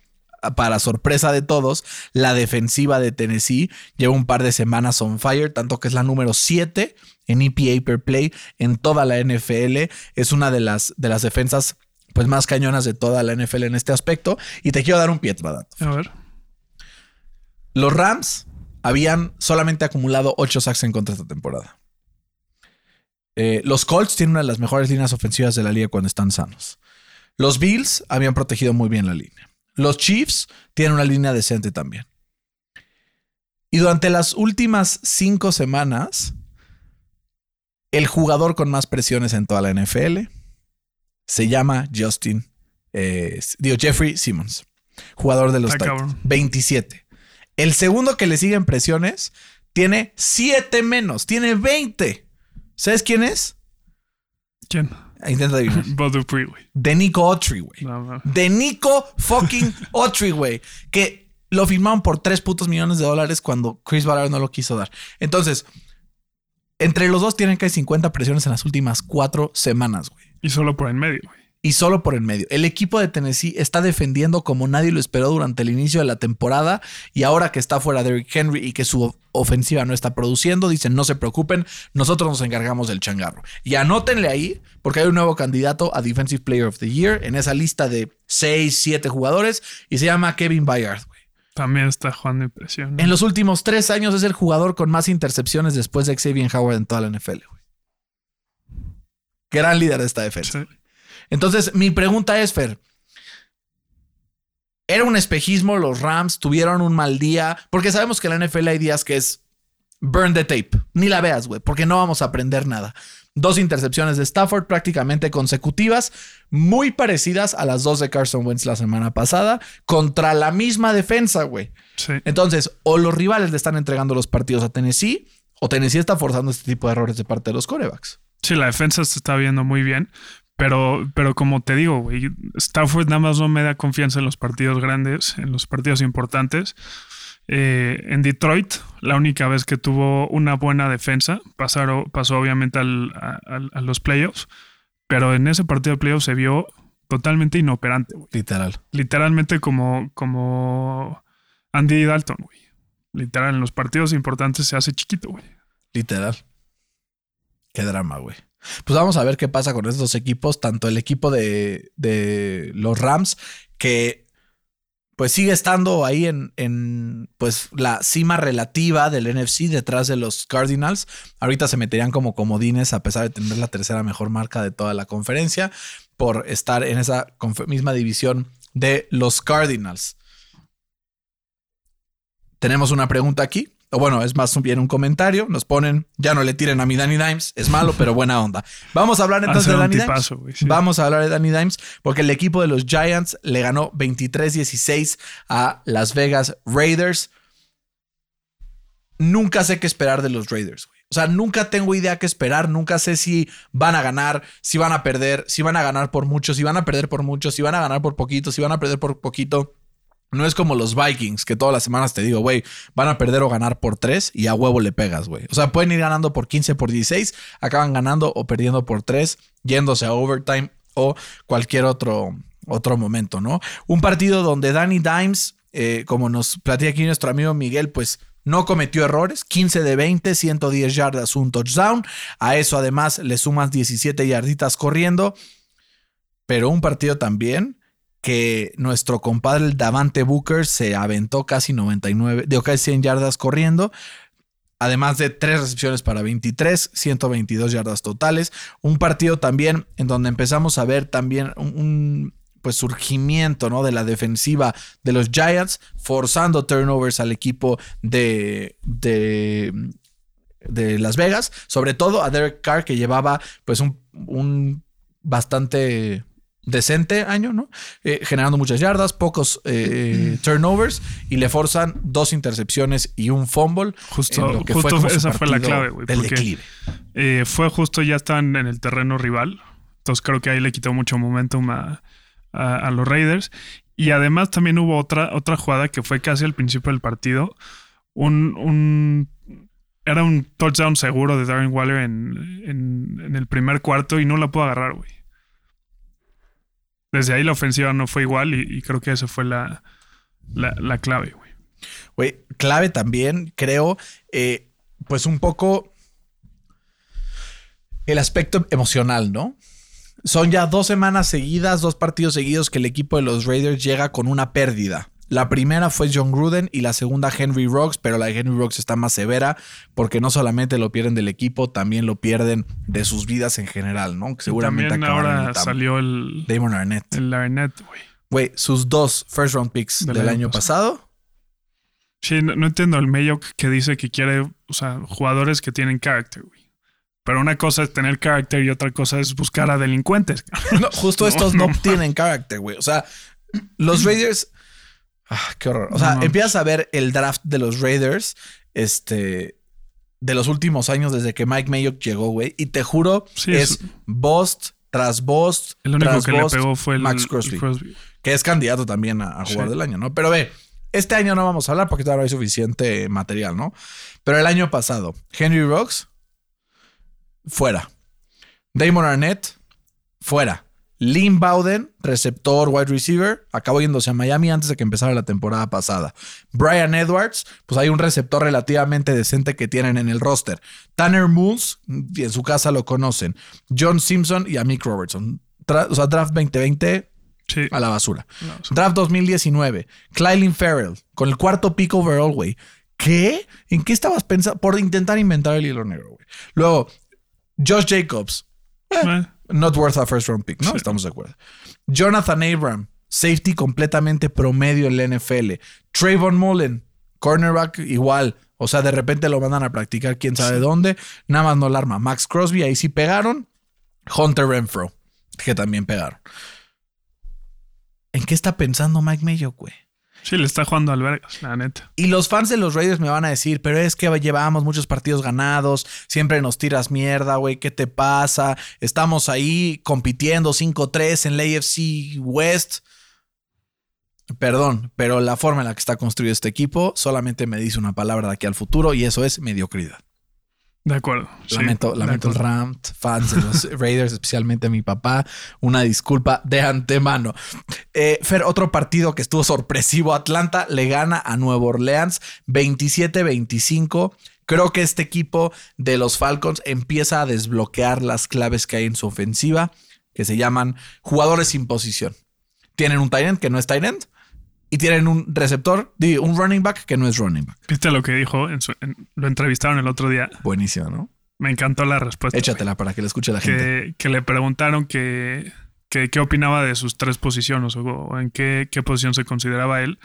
para sorpresa de todos, la defensiva de Tennessee lleva un par de semanas on fire, tanto que es la número 7 en EPA per play en toda la NFL. Es una de las, de las defensas pues, más cañonas de toda la NFL en este aspecto. Y te quiero dar un pietradato. A ver. Los Rams habían solamente acumulado 8 sacks en contra esta temporada. Eh, los Colts tienen una de las mejores líneas ofensivas de la liga cuando están sanos. Los Bills habían protegido muy bien la línea. Los Chiefs tienen una línea decente también. Y durante las últimas cinco semanas, el jugador con más presiones en toda la NFL se llama Justin, eh, digo, Jeffrey Simmons, jugador de los Está Titans. cabrón. 27. El segundo que le sigue en presiones tiene 7 menos, tiene 20. ¿Sabes quién es? ¿Quién? Intenta adivinar. Bud Dupree, güey. De Nico Autry, güey. No. De Nico fucking Autry, güey. Que lo firmaron por 3 putos millones de dólares cuando Chris Ballard no lo quiso dar. Entonces, entre los dos tienen que hay 50 presiones en las últimas 4 semanas, güey. Y solo por en medio, güey. Y solo por en medio. El equipo de Tennessee está defendiendo como nadie lo esperó durante el inicio de la temporada y ahora que está fuera Derrick Henry y que su ofensiva no está produciendo, dicen no se preocupen, nosotros nos encargamos del changarro. Y anótenle ahí porque hay un nuevo candidato a Defensive Player of the Year en esa lista de 6, 7 jugadores y se llama Kevin Byard. También está jugando impresión. ¿no? En los últimos tres años es el jugador con más intercepciones después de Xavier Howard en toda la NFL. Gran líder de esta defensa. Sí. Entonces, mi pregunta es, Fer, ¿era un espejismo? ¿Los Rams tuvieron un mal día? Porque sabemos que en la NFL hay días que es burn the tape. Ni la veas, güey, porque no vamos a aprender nada. Dos intercepciones de Stafford prácticamente consecutivas, muy parecidas a las dos de Carson Wentz la semana pasada, contra la misma defensa, güey. Sí. Entonces, o los rivales le están entregando los partidos a Tennessee, o Tennessee está forzando este tipo de errores de parte de los corebacks. Sí, la defensa se está viendo muy bien. Pero, pero como te digo, güey, Stafford nada más no me da confianza en los partidos grandes, en los partidos importantes. Eh, en Detroit, la única vez que tuvo una buena defensa, pasaron, pasó obviamente al- a, los playoffs, pero en ese partido de playoffs se vio totalmente inoperante, güey. Literal. Literalmente como, como Andy Dalton, güey. literal, en los partidos importantes se hace chiquito, güey. Literal. Qué drama, güey. Pues vamos a ver qué pasa con estos equipos, tanto el equipo de, de los Rams, que pues sigue estando ahí en, en, pues la cima relativa del NFC detrás de los Cardinals. Ahorita se meterían como comodines a pesar de tener la tercera mejor marca de toda la conferencia por estar en esa misma división de los Cardinals. Tenemos una pregunta aquí o bueno, es más bien un comentario, nos ponen, ya no le tiren a mi Danny Dimes, es malo, pero buena onda. Vamos a hablar entonces de Danny Dimes. Vamos a hablar de Danny Dimes porque el equipo de los Giants le ganó 23-16 a Las Vegas Raiders. Nunca sé qué esperar de los Raiders, güey. O sea, nunca tengo idea qué esperar, nunca sé si van a ganar, si van a perder, si van a ganar por mucho, si van a perder por mucho, si van a ganar por poquito, si van a perder por poquito. No es como los Vikings, que todas las semanas te digo, güey, van a perder o ganar por 3 y a huevo le pegas, güey. O sea, pueden ir ganando por 15, por 16, acaban ganando o perdiendo por 3, yéndose a overtime o cualquier otro, otro momento, ¿no? Un partido donde Danny Dimes, eh, como nos platica aquí nuestro amigo Miguel, pues no cometió errores, 15 de 20, 110 yardas, un touchdown. A eso además le sumas 17 yarditas corriendo. Pero un partido también que nuestro compadre el Davante Booker se aventó casi 99, de casi 100 yardas corriendo. Además de tres recepciones para 23, 122 yardas totales. Un partido también en donde empezamos a ver también un, pues surgimiento ¿no? de la defensiva de los Giants, forzando turnovers al equipo de, de, Las Vegas, sobre todo a Derek Carr que llevaba pues un bastante decente año, ¿no? Eh, generando muchas yardas, pocos eh, turnovers y le forzan dos intercepciones y un fumble. Justo, justo esa fue la clave, güey. Eh, fue justo ya están en el terreno rival. Entonces creo que ahí le quitó mucho momentum a, a, los Raiders. Y además también hubo otra, otra jugada que fue casi al principio del partido. Un, un era un touchdown seguro de Darren Waller en, en, en el primer cuarto y no la pudo agarrar, güey desde ahí la ofensiva no fue igual y, creo que esa fue la, la, clave, güey. Güey, clave también, creo, eh, pues un poco el aspecto emocional, ¿no? Son ya dos semanas seguidas, dos partidos seguidos que el equipo de los Raiders llega con una pérdida. La primera fue John Gruden y la segunda Henry Rocks, pero la de Henry Rocks está más severa porque no solamente lo pierden del equipo, también lo pierden de sus vidas en general, ¿no? seguramente también ahora salió el Damon Arnett. El Arnett, güey. Güey, sus dos first round picks del, año, pasado. Sí, no, entiendo el Mayo que dice que quiere, o sea, jugadores que tienen carácter, güey. Pero una cosa es tener carácter y otra cosa es buscar a delincuentes. No, justo estos no tienen carácter, güey. O sea, los Raiders Ah, qué horror. O sea, empiezas a ver el draft de los Raiders, este, de los últimos años desde que Mike Mayock llegó, güey. Y te juro, es, Bost tras Bost. El único que le pegó fue el Max Crosby, que es candidato también a, jugar del año, ¿no? Pero ve, este año no vamos a hablar porque todavía hay suficiente material, ¿no? Pero el año pasado, Henry Rocks, fuera. Damon Arnett, fuera. Lynn Bowden, receptor, wide receiver, acabó yéndose a Miami antes de que empezara la temporada pasada. Brian Edwards, pues hay un receptor relativamente decente que tienen en el roster. Tanner Moons, y en su casa lo conocen. John Simpson y a Mick Robertson. o sea, draft 2020 a la basura. Draft 2019. Clylin Farrell, con el cuarto pick overall, güey. ¿Qué? ¿En qué estabas pensando? Por intentar inventar el hilo negro, güey. Luego, Josh Jacobs. Eh, not worth a first round pick, ¿no? Estamos de acuerdo. Jonathan Abram, safety completamente promedio en la NFL. Trayvon Mullen, cornerback igual. O sea, de repente lo mandan a practicar quién sabe dónde. Nada más no la arma. Max Crosby, ahí sí pegaron. Hunter Renfro, que también pegaron. ¿En qué está pensando Mike Mayo, güey? Sí, le está jugando al Vegas, la neta. Y los fans de los Raiders me van a decir, pero es que llevábamos muchos partidos ganados, siempre nos tiras mierda, güey, ¿qué te pasa? Estamos ahí compitiendo 5-3 en la AFC West. Perdón, pero la forma en la que está construido este equipo solamente me dice una palabra de aquí al futuro y eso es mediocridad. De acuerdo. sí, Lamento, de lamento el acuerdo. Rams, fans de los Raiders, especialmente a mi papá. Una disculpa de antemano. Eh, Fer, otro partido que estuvo sorpresivo. Atlanta le gana a Nueva Orleans 27-25. Creo que este equipo de los Falcons empieza a desbloquear las claves que hay en su ofensiva, que se llaman jugadores sin posición. Tienen un tight end que no es tight end y tienen un receptor, un running back que no es running back. ¿Viste lo que dijo? En su- en- lo entrevistaron el otro día. Buenísimo, ¿no? Me encantó la respuesta. güey. Échatela para que la escuche la gente. que, le preguntaron que, que- qué opinaba de sus tres posiciones o, o en qué, qué posición se consideraba él.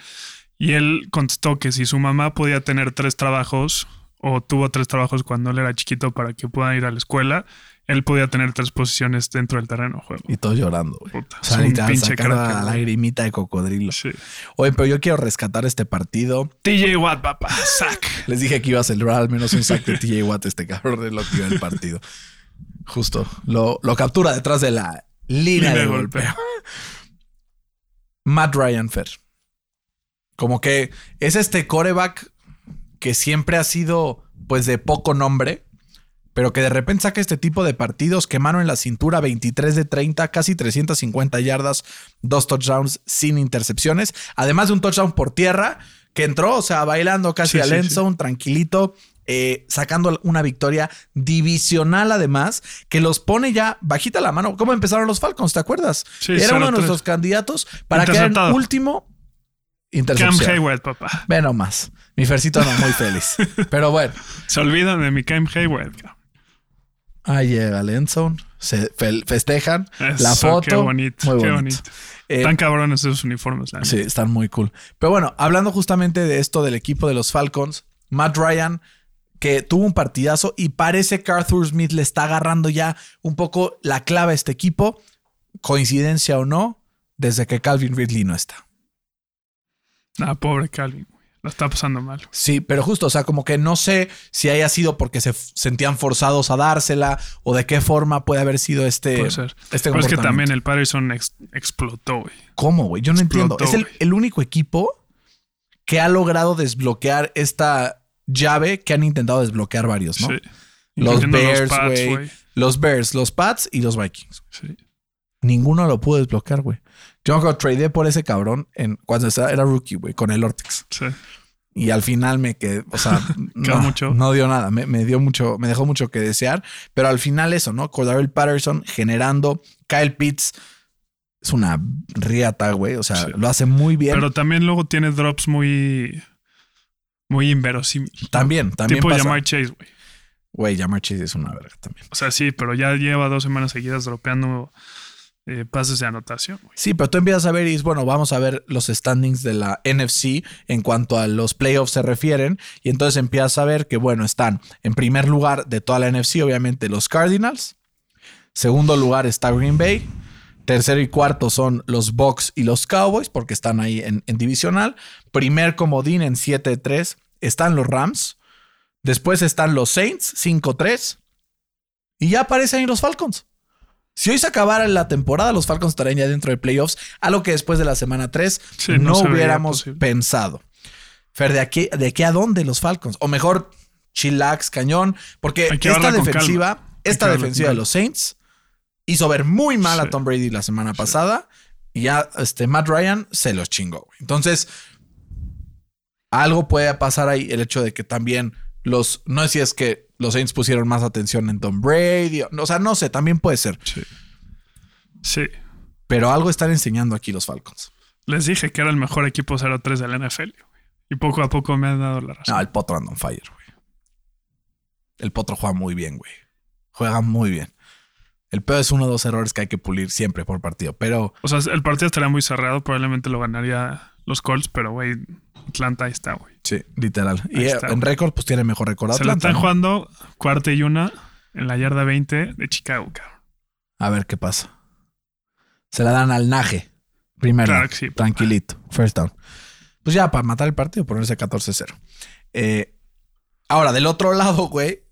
Y él contestó que si su mamá podía tener tres trabajos o tuvo tres trabajos cuando él era chiquito para que pueda ir a la escuela, él podía tener tres posiciones dentro del terreno juego. Y todos llorando, güey. Puta, O sea, un pinche crack, la lagrimita de cocodrilo. Sí. Oye, pero yo quiero rescatar este partido. TJ Watt, papá, sack. Les dije que iba a celebrar al menos un sack de TJ Watt este cabrón de lo que iba el partido. Justo. Lo, lo captura detrás de la línea Línea de de golpeo. golpeo. Matt Ryan Fair. Como que es este coreback que siempre ha sido pues de poco nombre, pero que de repente saca este tipo de partidos que mano en la cintura 23 de 30, casi 350 yardas, dos touchdowns sin intercepciones, además de un touchdown por tierra que entró, o sea, bailando casi Sí, al sí, end sí. zone, tranquilito, eh, sacando una victoria divisional además, que los pone ya bajita la mano. ¿Cómo empezaron los Falcons? ¿Te acuerdas? Sí, Era uno de 0-3. nuestros candidatos para quedar en último. Cam. Hayward, papá. Ve nomás. Mi Fercito no muy feliz. Pero bueno, Se olvidan de mi Cam Hayward. Ahí llega el end zone, Se fe- festejan. la foto. Qué bonito, muy qué bonito. bonito. Eh, Tan cabrones esos uniformes. la Sí, están muy cool. Pero bueno, hablando justamente de esto del equipo de los Falcons, Matt Ryan, que tuvo un partidazo y parece que Arthur Smith le está agarrando ya un poco la clave a este equipo, coincidencia o no, desde que Calvin Ridley no está. Ah, pobre Calvin. La está pasando mal. Sí, pero justo, o sea, como que no sé si haya sido porque se sentían forzados a dársela o de qué forma puede haber sido este. Puede ser. este Pero es que también el Patterson ex- explotó, güey. ¿Cómo, güey? Yo no entiendo. Es el, el único equipo que ha logrado desbloquear esta llave que han intentado desbloquear varios, ¿no? Sí. Los Bears, güey. Los Bears, los Pats y los Vikings. Sí. Ninguno lo pudo desbloquear, güey. Yo me tradeé por ese cabrón en, cuando estaba- era rookie, güey, con el Ortex. Sí. Y al final me quedé, o sea, no, mucho. no dio nada. Me, me dio mucho, me dejó mucho que desear. Pero al final eso, ¿no? Cordarrelle Patterson generando. Kyle Pitts es una riata, güey. O sea, Sí. lo hace muy bien. Pero también luego tiene drops muy. Muy inverosímiles. también, también Tipo. Jamar Chase, güey. Güey, Jamar Chase es una verga también. O sea, sí, pero ya lleva dos semanas seguidas dropeando eh, pases de anotación. Sí, pero tú empiezas a ver y dices, bueno, vamos a ver los standings de la NFC en cuanto a los playoffs se refieren. Y entonces empiezas a ver que, bueno, están en primer lugar de toda la NFC, obviamente, los Cardinals. Segundo lugar está Green Bay. Tercero y cuarto son los Bucks y los Cowboys, porque están ahí en, en divisional. Primer comodín en 7-3 están los Rams. Después están los Saints, 5-3. Y ya aparecen ahí los Falcons. Si hoy se acabara la temporada, los Falcons estarían ya dentro de playoffs, algo que después de la semana 3 Sí, no, hubiéramos posible. pensado. Fer, ¿de aquí, ¿de aquí a dónde los Falcons? O mejor, chillax, cañón, porque esta defensiva, calma. Esta defensiva de los Saints hizo ver muy mal a. Tom Brady la semana pasada y ya este, Matt Ryan se los chingó. Entonces, algo puede pasar ahí, el hecho de que también los, no sé si es que los Saints pusieron más atención en Tom Brady, o, sea, no sé, también puede ser, Sí. Sí. pero algo están enseñando aquí los Falcons. Les dije que era el mejor equipo 0-3 del NFL, güey. Y poco a poco me han dado la razón. No, el Potro anda on fire, güey. El Potro juega muy bien, güey. Juega muy bien. El peor es uno o dos errores que hay que pulir siempre por partido, pero O sea, el partido estaría muy cerrado. Probablemente lo ganaría los Colts, pero, güey, Atlanta ahí está, güey. sí, literal. Y Ahí eh, está, en récord, pues tiene mejor récord Se la Atlanta. están ¿no? jugando cuarta y una en la yarda 20 de Chicago, cabrón. A ver qué pasa. Se la dan al Naje. Primero. Claro que sí. Tranquilito. First down. Pues ya, para matar el partido, ponerse 14-0. Eh, ahora, del otro lado, güey.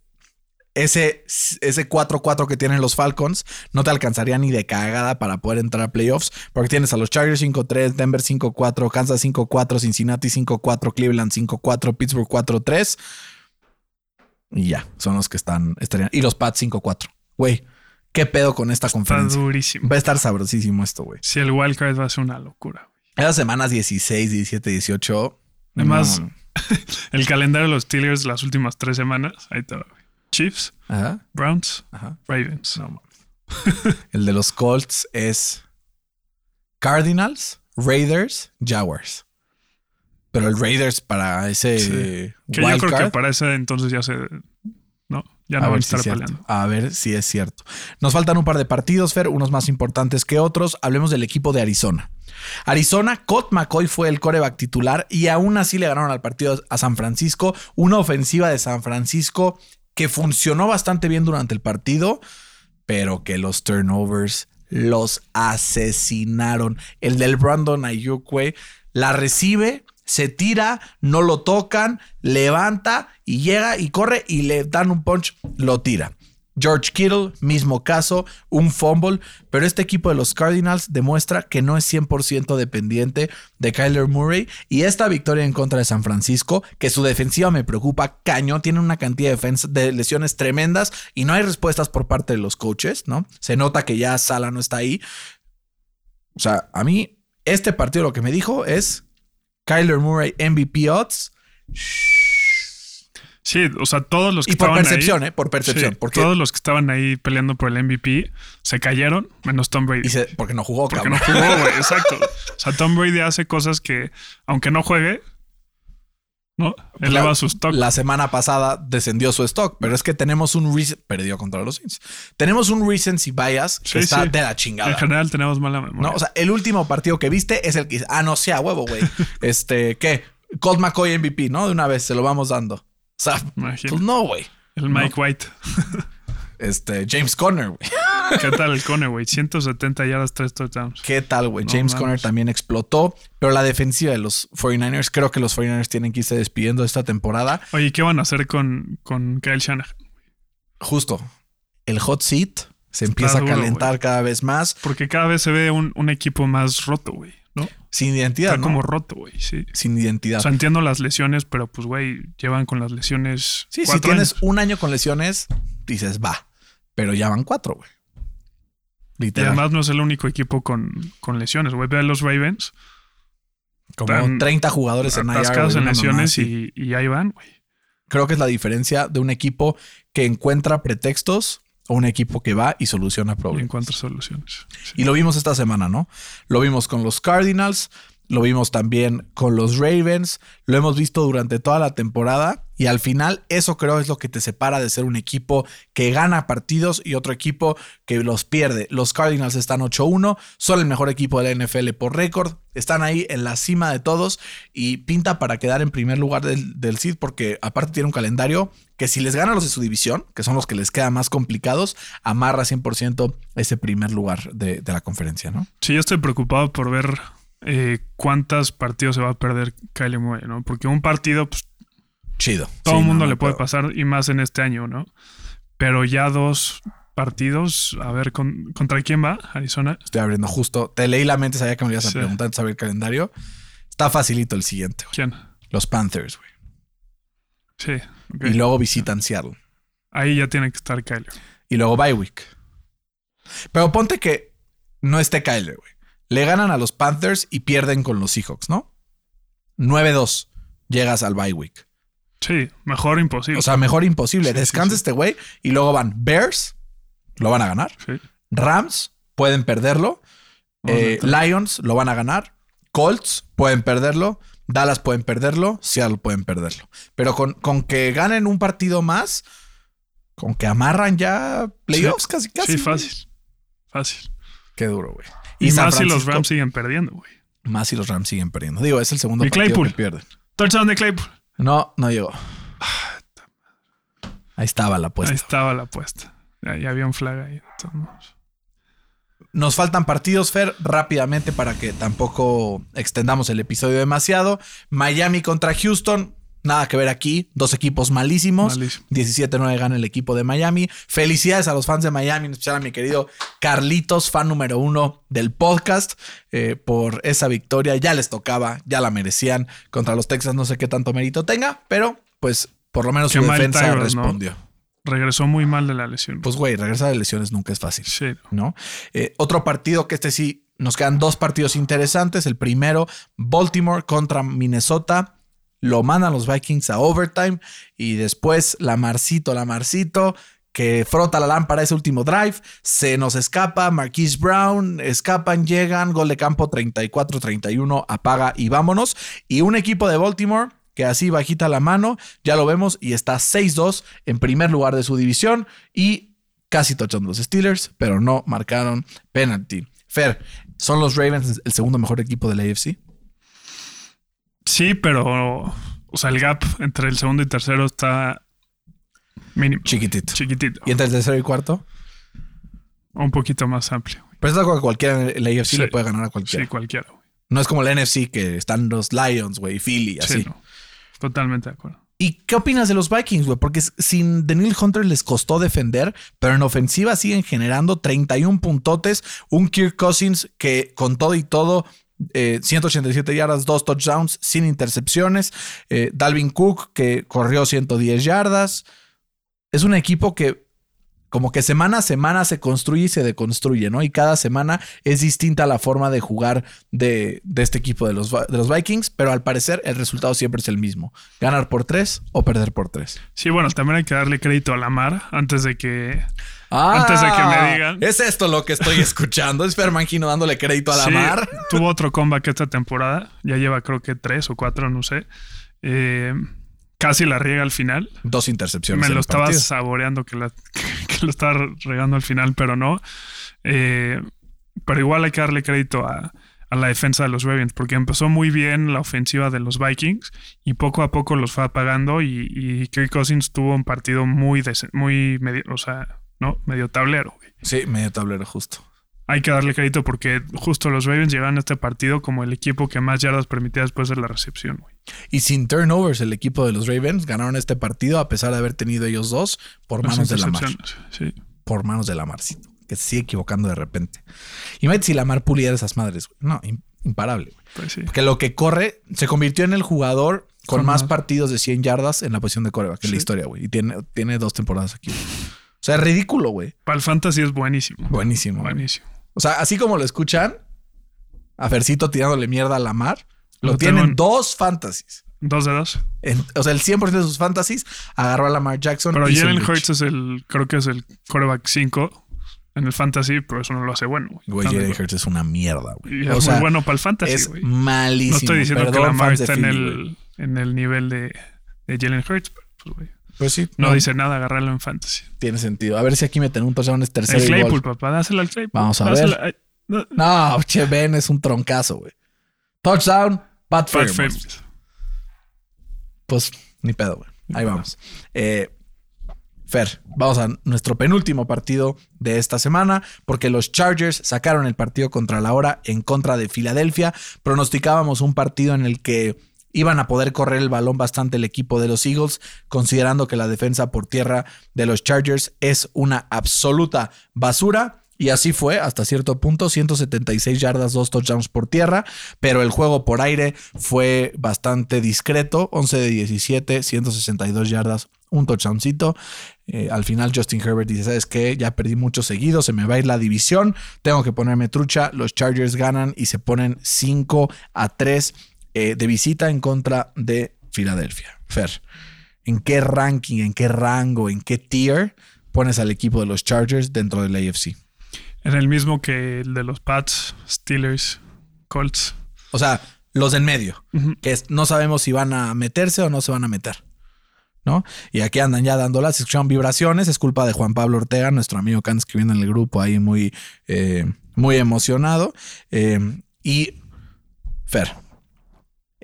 Ese, ese 4-4 que tienen los Falcons no te alcanzaría ni de cagada para poder entrar a playoffs, porque tienes a los Chargers 5-3, Denver 5-4, Kansas 5-4, Cincinnati 5-4, Cleveland 5-4, Pittsburgh 4-3. Y ya, son los que están, estarían. Y los Pats 5-4. Güey, ¿qué pedo con esta Está conferencia? durísimo. Va a estar sabrosísimo esto, güey. Si el wildcard va a ser una locura. Esas semanas 16, 17, 18. Además, no. El calendario de los Steelers las últimas tres semanas. Ahí te va, güey. Chiefs, Ajá, Browns, ajá. Ravens. El de los Colts es Cardinals, Raiders, Jaguars. Pero el Raiders para ese Sí. Que yo wild creo que card, para ese entonces ya se. No, ya a no van a ver si estar cierto. peleando. A ver si es cierto. Nos faltan un par de partidos, Fer, unos más importantes que otros. Hablemos del equipo de Arizona. Arizona, Colt McCoy fue el coreback titular y aún así le ganaron al partido a San Francisco. Una ofensiva de San Francisco que funcionó bastante bien durante el partido, pero que los turnovers los asesinaron. El del Brandon Ayuk, la recibe, se tira, no lo tocan, levanta y llega y corre y le dan un punch, lo tira. George Kittle, mismo caso, un fumble, pero este equipo de los Cardinals demuestra que no es 100% dependiente de Kyler Murray y esta victoria en contra de San Francisco, que su defensiva me preocupa cañón, tiene una cantidad de, lesiones tremendas y no hay respuestas por parte de los coaches, ¿no? Se nota que ya Sala no está ahí. O sea, a mí este partido lo que me dijo es Kyler Murray MVP odds Sí, o sea, todos los que y por estaban percepción, ahí, ¿eh? Por percepción, sí, porque todos los que estaban ahí peleando por el MVP se cayeron, menos Tom Brady. y se- porque no jugó, porque cabrón. no jugó, güey. Exacto. O sea, Tom Brady hace cosas que, aunque no juegue, ¿no? Eleva La- su stock. La semana pasada descendió su stock, pero es que tenemos un perdió contra los Saints. Tenemos un recency bias que Sí, está sí. de la chingada. En general tenemos mala memoria. No, o sea, el último partido que viste es el que ah, no sea huevo, güey. este, ¿qué? Colt McCoy MVP, ¿no? De una vez se lo vamos dando. Sea, pues no, güey. el Mike White. Este, James Conner, güey. ¿Qué tal el Cone, güey? 170 yardas, 3 touchdowns. ¿Qué tal, güey? No James. Conner también explotó, pero la defensiva de los 49ers, creo que los 49ers tienen que irse despidiendo esta temporada. Oye, ¿qué van a hacer con, con Kyle Shanahan? Justo, el hot seat se empieza duro, a calentar cada vez más, Porque cada vez se ve un, un equipo más roto, güey. Sin identidad, Está ¿no? como roto, güey, sí. Sin identidad. O sea, entiendo las lesiones, pero pues, güey, llevan con las lesiones. sí, si tienes años. un año con lesiones, dices, va, pero ya van cuatro, güey. Y Literal. además no es el único equipo con, con lesiones, güey. Ve a los Ravens, como están 30 jugadores en atascados en lesiones y, y ahí van, güey. Creo que es la diferencia de un equipo que encuentra pretextos un equipo que va y soluciona Y problemas. encuentra soluciones. Sí. Y lo vimos esta semana, ¿no? Lo vimos con los Cardinals, lo vimos también con los Ravens, lo hemos visto durante toda la temporada y al final eso creo es lo que te separa de ser un equipo que gana partidos y otro equipo que los pierde. Los Cardinals están 8-1, son el mejor equipo de la NFL por récord, están ahí en la cima de todos y pinta para quedar en primer lugar del, del porque aparte tiene un calendario que si les gana los de su división, que son los que les quedan más complicados, amarra 100% ese primer lugar de, de la conferencia, ¿no? Sí, yo estoy preocupado por ver eh, cuántos partidos se va a perder Kyler Murray, ¿no? Porque un partido, pues Chido. todo el mundo no le puede pasar y más en este año, ¿no? Pero ya dos partidos, a ver, con- ¿contra quién va? Arizona. Estoy abriendo justo. Te leí la mente, sabía que me ibas a Sí. preguntar antes el calendario. Está facilito el siguiente, güey. ¿Quién? Los Panthers, güey. Sí. Y luego visitan Seattle. Ahí ya tiene que estar Kyler. Y luego bye week. Pero ponte que no esté Kyler, güey. Le ganan a los Panthers y pierden con los Seahawks, ¿no? 9-2. Llegas al bye week. Sí, mejor imposible. O sea, mejor imposible. Sí, Descansa sí. este güey y luego van Bears. Lo van a ganar. Rams pueden perderlo. Eh. Lions lo van a ganar. Colts pueden perderlo. Dallas pueden perderlo. Seattle pueden perderlo. Pero con, con que ganen un partido más, con que amarran ya playoffs casi, casi. Sí, fácil. Fácil. Qué duro, güey. Y, más si los Rams siguen perdiendo, güey. Más si los Rams siguen perdiendo. Digo, es el segundo Y partido Claypool. que pierden. Touchdown de Claypool. No, no llegó. Ahí estaba la apuesta. Ahí estaba la apuesta. Ya, ya había un flag ahí. modos. Nos faltan partidos, Fer, rápidamente para que tampoco extendamos el episodio demasiado. Miami contra Houston. Nada que ver aquí. Dos equipos malísimos. Malísimo. 17-9 gana el equipo de Miami. Felicidades a los fans de Miami, en especial a mi querido Carlitos, fan número uno del podcast, eh, por esa victoria. Ya les tocaba, ya la merecían contra los Texas. No sé qué tanto mérito tenga, pero pues por lo menos su defensa respondió. Regresó muy mal de la lesión. Pues, güey, regresar de lesiones nunca es fácil. sí. ¿no? Eh, otro partido que este sí, nos quedan dos partidos interesantes. El primero, Baltimore contra Minnesota. Lo mandan los Vikings a overtime. Y después, Lamarcito, Lamarcito, que frota la lámpara ese último drive. Se nos escapa. Marquise Brown, escapan, llegan. Gol de campo 34-31. Apaga y vámonos. Y un equipo de Baltimore que así bajita la mano, ya lo vemos, y está 6-2 en primer lugar de su división y casi touchando los Steelers, pero no marcaron penalty. Fer, ¿son los Ravens el segundo mejor equipo de la AFC? Sí, pero. O sea, el gap entre el segundo y tercero está mínimo. Chiquitito. Chiquitito. ¿Y entre el tercero y cuarto? Un poquito más amplio. güey. Pero es algo que cualquiera en la AFC Sí. le puede ganar a cualquiera. Sí, cualquiera. güey. No es como la NFC que están los Lions, güey, Philly, así. Sí, no. Totalmente de acuerdo. ¿Y qué opinas de los Vikings, güey? Porque sin Daniel Hunter les costó defender, pero en ofensiva siguen generando 31 puntotes. Un Kirk Cousins que con todo y todo, eh, 187 yardas, dos touchdowns sin intercepciones. Eh, Dalvin Cook que corrió 110 yardas. Es un equipo que como que semana a semana se construye y se deconstruye, ¿no? Y cada semana es distinta la forma de jugar de, de este equipo de los, de los Vikings, pero al parecer el resultado siempre es el mismo. Ganar por tres o perder por tres. Sí, bueno, también hay que darle crédito a Lamar antes de que. Ah, Antes de que me digan. Es esto lo que estoy escuchando. Es Fermangino dándole crédito a la Sí, mar. tuvo otro comeback esta temporada. Ya lleva, creo que tres o cuatro, no sé. Eh, casi la riega al final. Dos intercepciones. Me lo estaba partido. saboreando que, la- que lo estaba regando al final, pero no. Eh, pero igual hay que darle crédito a, a la defensa de los Ravens, porque empezó muy bien la ofensiva de los Vikings y poco a poco los fue apagando y, y Kirk Cousins tuvo un partido muy, muy medio, o sea, no, medio tablero. güey. Sí, medio tablero justo. Hay que darle crédito porque justo los Ravens llegaron a este partido como el equipo que más yardas permitía después de la recepción. güey. Y sin turnovers, el equipo de los Ravens ganaron este partido a pesar de haber tenido ellos dos por manos de la mar. intercepciones, Sí. Por manos de la marcito. Que se sigue equivocando de repente. Imagínate si la mar puliera esas madres. güey. No, im- imparable. güey. Pues sí. Porque lo que corre se convirtió en el jugador con, Con más más. partidos de 100 yardas en la posición de coreback en la Sí. historia, güey. Y tiene, tiene dos temporadas aquí. O sea, es ridículo, güey. Para el fantasy es buenísimo. Buenísimo. güey. Buenísimo. O sea, así como lo escuchan, a Fercito tirándole mierda a la mar, lo, Lo tienen dos fantasies. Dos de dos. En- o sea, el 100% de sus fantasies agarró a Lamar Jackson. Pero Jalen. Hurts es el, creo que es el quarterback 5 en el fantasy, pero eso no lo hace bueno. güey. Güey, ¿Están de Jalen? Hurts es una mierda, güey. Y O es sea, muy bueno para el fantasy, es malísimo. No estoy diciendo Perdón, que Lamar está en el, en el nivel de, de Jalen Hurts, pero pues, güey, Pues sí, no, dice nada agarrarlo en fantasy. Tiene sentido. A ver si aquí meten un touchdown es tercero El Claypool, papá, dáselo al Claypool. Vamos a ver. No, che, Ben es un troncazo, güey. Touchdown, Pat. Pues ni pedo, güey. Ahí vamos. Eh, Fer, vamos a nuestro penúltimo partido de esta semana, porque los Chargers sacaron el partido contra la hora en contra de Filadelfia. Pronosticábamos un partido en el que iban a poder correr el balón bastante el equipo de los Eagles, considerando que la defensa por tierra de los Chargers es una absoluta basura. Y así fue hasta cierto punto, 176 yardas, dos touchdowns por tierra, pero el juego por aire fue bastante discreto, 11 de 17, 162 yardas, un touchdowncito. Eh, al final Justin Herbert dice, ¿sabes qué? Ya perdí mucho seguido, se me va a ir la división, tengo que ponerme trucha, los Chargers ganan y se ponen 5 a 3 eh, de visita en contra de Filadelfia. Fer, ¿en qué ranking, en qué rango, en qué tier pones al equipo de los Chargers dentro del AFC? En el mismo que el de los Pats, Steelers, Colts. O sea, los en medio, que no sabemos si van a meterse o no se van a meter. ¿No? Y aquí andan ya dándolas, escucharon vibraciones, es culpa de Juan Pablo Ortega, nuestro amigo que anda escribiendo en el grupo ahí muy, eh, muy emocionado. Eh, y Fer,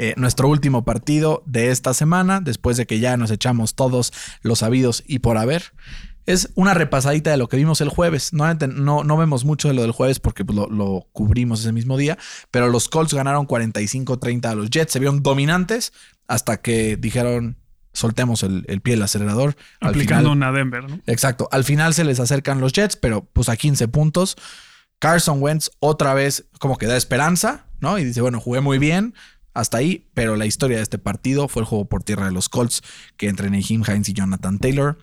eh, nuestro último partido de esta semana, después de que ya nos echamos todos los sabidos y por haber, es una repasadita de lo que vimos el jueves. No, no, no vemos mucho de lo del jueves porque pues, lo, lo cubrimos ese mismo día, pero los Colts ganaron 45-30 a los Jets, se vieron dominantes hasta que dijeron soltemos el, el pie del acelerador. Aplicando final- una Denver, ¿no? Exacto. Al final se les acercan los Jets, pero pues a 15 puntos. Carson Wentz otra vez como que da esperanza, ¿no? Y dice, bueno, jugué muy bien, hasta ahí, pero la historia de este partido fue el juego por tierra de los Colts, que entre Naheem Hines y Jonathan Taylor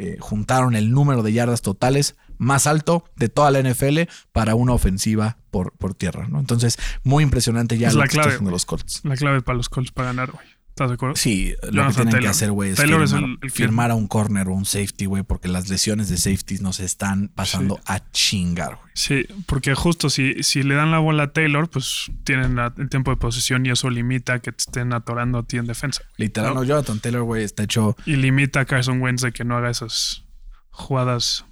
eh, juntaron el número de yardas totales más alto de toda la NFL para una ofensiva por, por tierra, ¿no? Entonces, muy impresionante ya Es lo la que está clave, haciendo güey. los Colts. La clave para los Colts para ganar, güey. ¿Estás de acuerdo? Sí, lo que tienen que hacer, güey, es firmar, el- el que- firmar a un corner o un safety, güey, porque las lesiones de safeties nos están pasando Sí. a chingar, güey. Sí, porque justo si, si le dan la bola a Taylor, pues tienen la- el tiempo de posesión y eso limita que te estén atorando a ti en defensa. Literal, ¿No? no, Jonathan Taylor, güey, está hecho Y limita a Carson Wentz de que no haga esas jugadas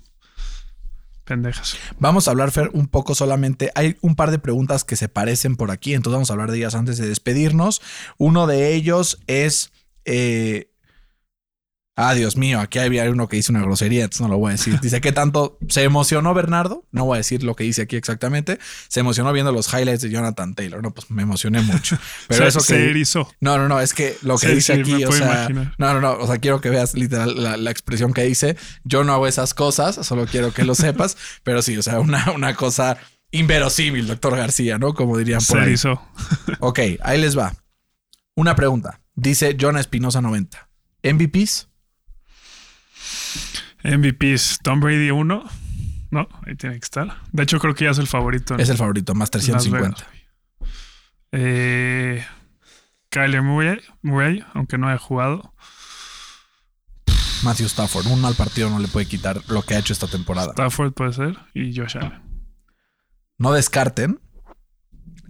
pendejas. Vamos a hablar, Fer, un poco solamente. Hay un par de preguntas que se parecen por aquí, entonces vamos a hablar de ellas antes de despedirnos. Uno de ellos es. eh, Ah, Dios mío, aquí había uno que dice una grosería, entonces no lo voy a decir. Dice que tanto se emocionó Bernardo, no voy a decir lo que dice aquí exactamente, se emocionó viendo los highlights de Jonathan Taylor. No, pues me emocioné mucho. Pero se, eso se que... erizó. No, no, no, es que lo que dice aquí, o sea, imaginar. no, no, no, o sea, quiero que veas literal la, la expresión que dice. Yo no hago esas cosas, solo quiero que lo sepas, pero sí, o sea, una, una cosa inverosímil, doctor García, ¿no? Como dirían por Se ahí. erizó. Ok, ahí les va. Una pregunta. Dice John Espinosa 90. ¿MVPs? MVPs, Tom Brady 1. No, ahí tiene que estar. De hecho, creo que ya es el favorito. Es el favorito, más Las 350. Vegas. Eh, Kyler Murray, Murray, aunque no haya jugado. Matthew Stafford. Un mal partido no le puede quitar lo que ha hecho esta temporada. Stafford puede ser. Y Josh Allen. No descarten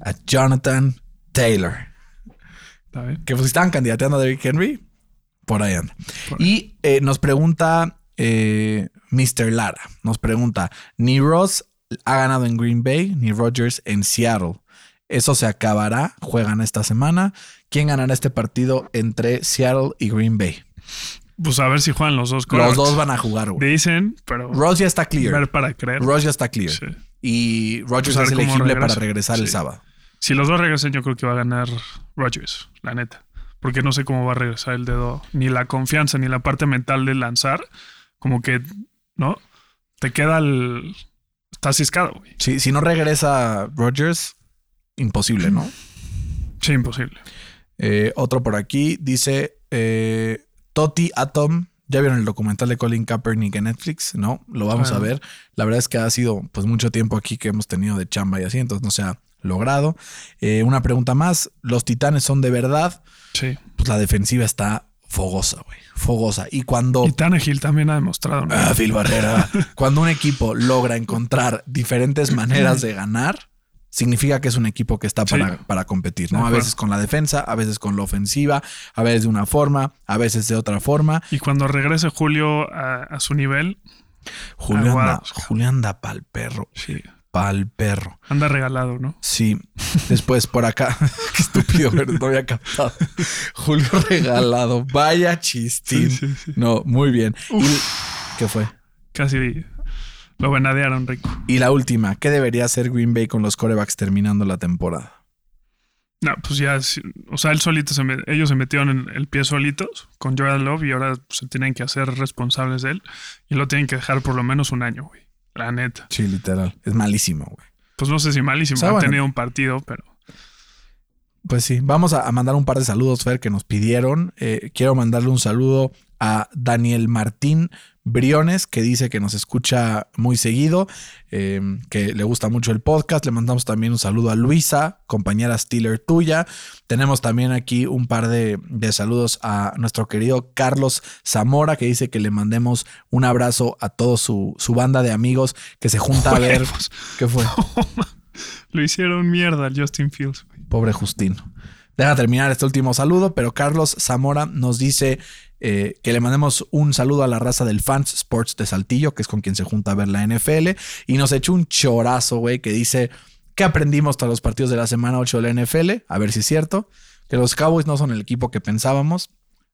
a Jonathan Taylor. Que pues estaban candidateando a Derrick Henry, por ahí anda. Por Y eh, nos pregunta eh, Mr. Lara, nos pregunta, ni Ross ha ganado en Green Bay, ni Rodgers en Seattle. Eso se acabará, juegan esta semana. ¿Quién ganará este partido entre Seattle y Green Bay? Pues a ver si juegan los dos. Los dos van a jugar, güey. Dicen, pero Ross ya está clear. ver para creer. Ross ya está clear. Sí. Y Rodgers Pues es elegible para regresa. regresar el sábado. Si los dos regresan, yo creo que va a ganar Rodgers, la neta. Porque no sé cómo va a regresar el dedo. Ni la confianza, ni la parte mental de lanzar. Como que, ¿no? Te queda el. Está ciscado, güey. Sí, si no regresa Rodgers, imposible, ¿no? Sí, imposible. Eh, otro por aquí dice eh, Toti Atom. ¿Ya vieron el documental de Colin Kaepernick en Netflix? No, lo vamos Ah. a ver. La verdad es que ha sido pues mucho tiempo aquí que hemos tenido de chamba y así, entonces no se ha logrado. Eh, una pregunta más. ¿Los titanes son de verdad? Sí. Pues la defensiva está fogosa, güey. Fogosa. Y cuando... Y Tannehill también ha demostrado, ¿no? Ah, Phil Barrera. Cuando un equipo logra encontrar diferentes maneras de ganar, significa que es un equipo que está para, Sí. para competir, ¿no? A veces con la defensa, a veces con la ofensiva, a veces de una forma, a veces de otra forma. Y cuando regrese Julio a, a su nivel, Julio anda. Julio anda pa'l perro, sí, pa'l perro. anda regalado, ¿no? Sí. Después por acá, qué estúpido, pero no había captado. Julio regalado, vaya chistín. Sí, sí, sí. No, muy bien. Y- ¿Qué fue? Casi lo venadearon rico. Y la última, ¿qué debería hacer Green Bay con los corebacks terminando la temporada? No, pues ya, o sea, él solito se me- ellos se metieron en el pie solitos con Jordan Love y ahora se tienen que hacer responsables de él y lo tienen que dejar por lo menos un año, güey. La neta. Sí, literal. Es malísimo, güey. Pues no sé si malísimo, ha tenido un partido, pero Pues sí, vamos a, a mandar un par de saludos, Fer, que nos pidieron. Eh, quiero mandarle un saludo a Daniel Martín Briones, que dice que nos escucha muy seguido, eh, que le gusta mucho el podcast. Le mandamos también un saludo a Luisa, compañera Steeler tuya. Tenemos también aquí un par de, de saludos a nuestro querido Carlos Zamora, que dice que le mandemos un abrazo a toda su, su banda de amigos que se junta a ver. Huevos. ¿Qué fue? lo hicieron mierda al Justin Fields. Pobre Justino. Deja terminar este último saludo, pero Carlos Zamora nos dice eh, que le mandemos un saludo a la raza del Fans Sports de Saltillo, que es con quien se junta a ver la NFL, y nos echó un chorazo, güey, que dice que aprendimos tras los partidos de la semana 8 de la NFL, a ver si es cierto, que los Cowboys no son el equipo que pensábamos.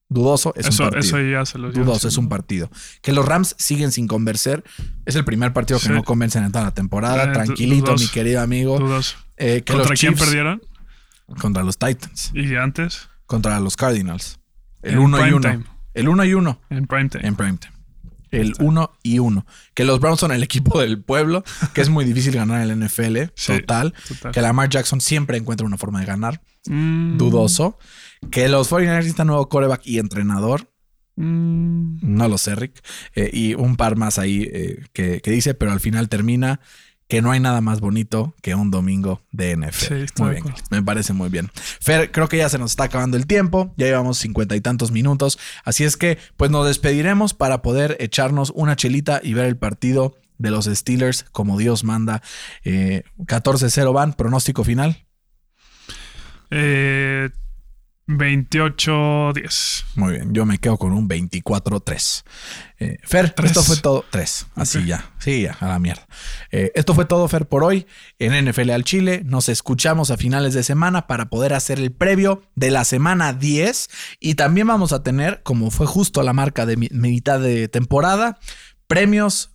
Dudoso es Eso, un partido. eso ya se los. Dudoso es un partido. Que los Rams siguen sin convencer. Es el primer partido que Sí. no convencen en toda la temporada. Eh, Tranquilito, dudoso. mi querido amigo. Dudoso. Eh, que ¿Contra los quién Chiefs perdieron? contra los Titans Y antes, contra los Cardinals. El En 1 y prime 1. El 1 y 1 en primetime. en primetime. El 1 y 1. Que los Browns son el equipo del pueblo, que es muy difícil ganar el NFL, Sí, total. total. Que Lamar Jackson siempre encuentra una forma de ganar, Mm, dudoso. Que los 49ers necesitan nuevo coreback y entrenador, mm, no lo sé, Rick. Eh, y un par más ahí eh, que, que dice, pero al final termina que no hay nada más bonito que un domingo de NFL. Sí, muy bien, me parece muy bien. Fer, creo que ya se nos está acabando el tiempo, ya llevamos cincuenta y tantos minutos, así es que pues nos despediremos para poder echarnos una chelita y ver el partido de los Steelers como Dios manda. Eh, 14-0 van, pronóstico final. eh, 28-10. Muy bien, yo me quedo con un 24-3. Eh, Fer, Tres. esto fue todo. 3, así ya. Sí, ya, a la mierda. Eh, esto fue todo, Fer, por hoy en NFL al Chile. Nos escuchamos a finales de semana para poder hacer el previo de la semana 10. Y también vamos a tener, como fue justo la marca de mi- mitad de temporada, premios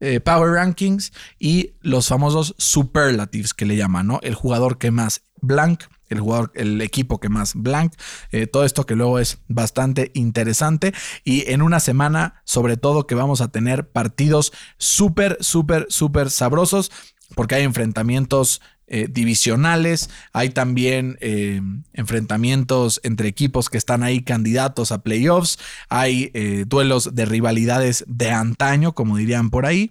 eh, Power Rankings y los famosos superlatives que le llaman, ¿no? El jugador que más blank, el jugador, el equipo que más blank, eh, todo esto que luego es bastante interesante. Y en una semana sobre todo que vamos a tener partidos súper, súper, súper sabrosos porque hay enfrentamientos eh, divisionales, hay también eh, enfrentamientos entre equipos que están ahí candidatos a playoffs, hay duelos de rivalidades de antaño, como dirían por ahí,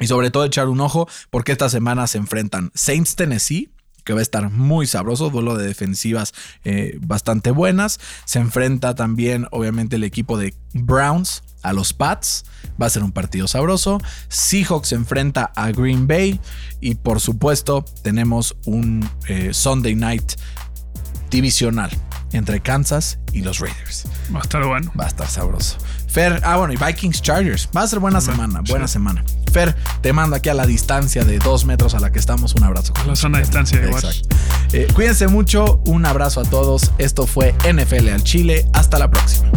y sobre todo echar un ojo porque esta semana se enfrentan Saints Tennessee, que va a estar muy sabroso, duelo de defensivas eh, bastante buenas. Se enfrenta también, obviamente, el equipo de Browns a los Pats. Va a ser un partido sabroso. Seahawks se enfrenta a Green Bay. Y por supuesto, tenemos un eh, Sunday night divisional entre Kansas y los Raiders. Va a estar bueno. Va a estar sabroso. Fer, ah, bueno, y Vikings Chargers. Va a ser buena semana, buena sí. semana. Fer, te mando aquí a la distancia de dos metros a la que estamos. Un abrazo. A la zona de distancia igual. Exacto. Eh, cuídense mucho. Un abrazo a todos. Esto fue NFL al Chile. Hasta la próxima.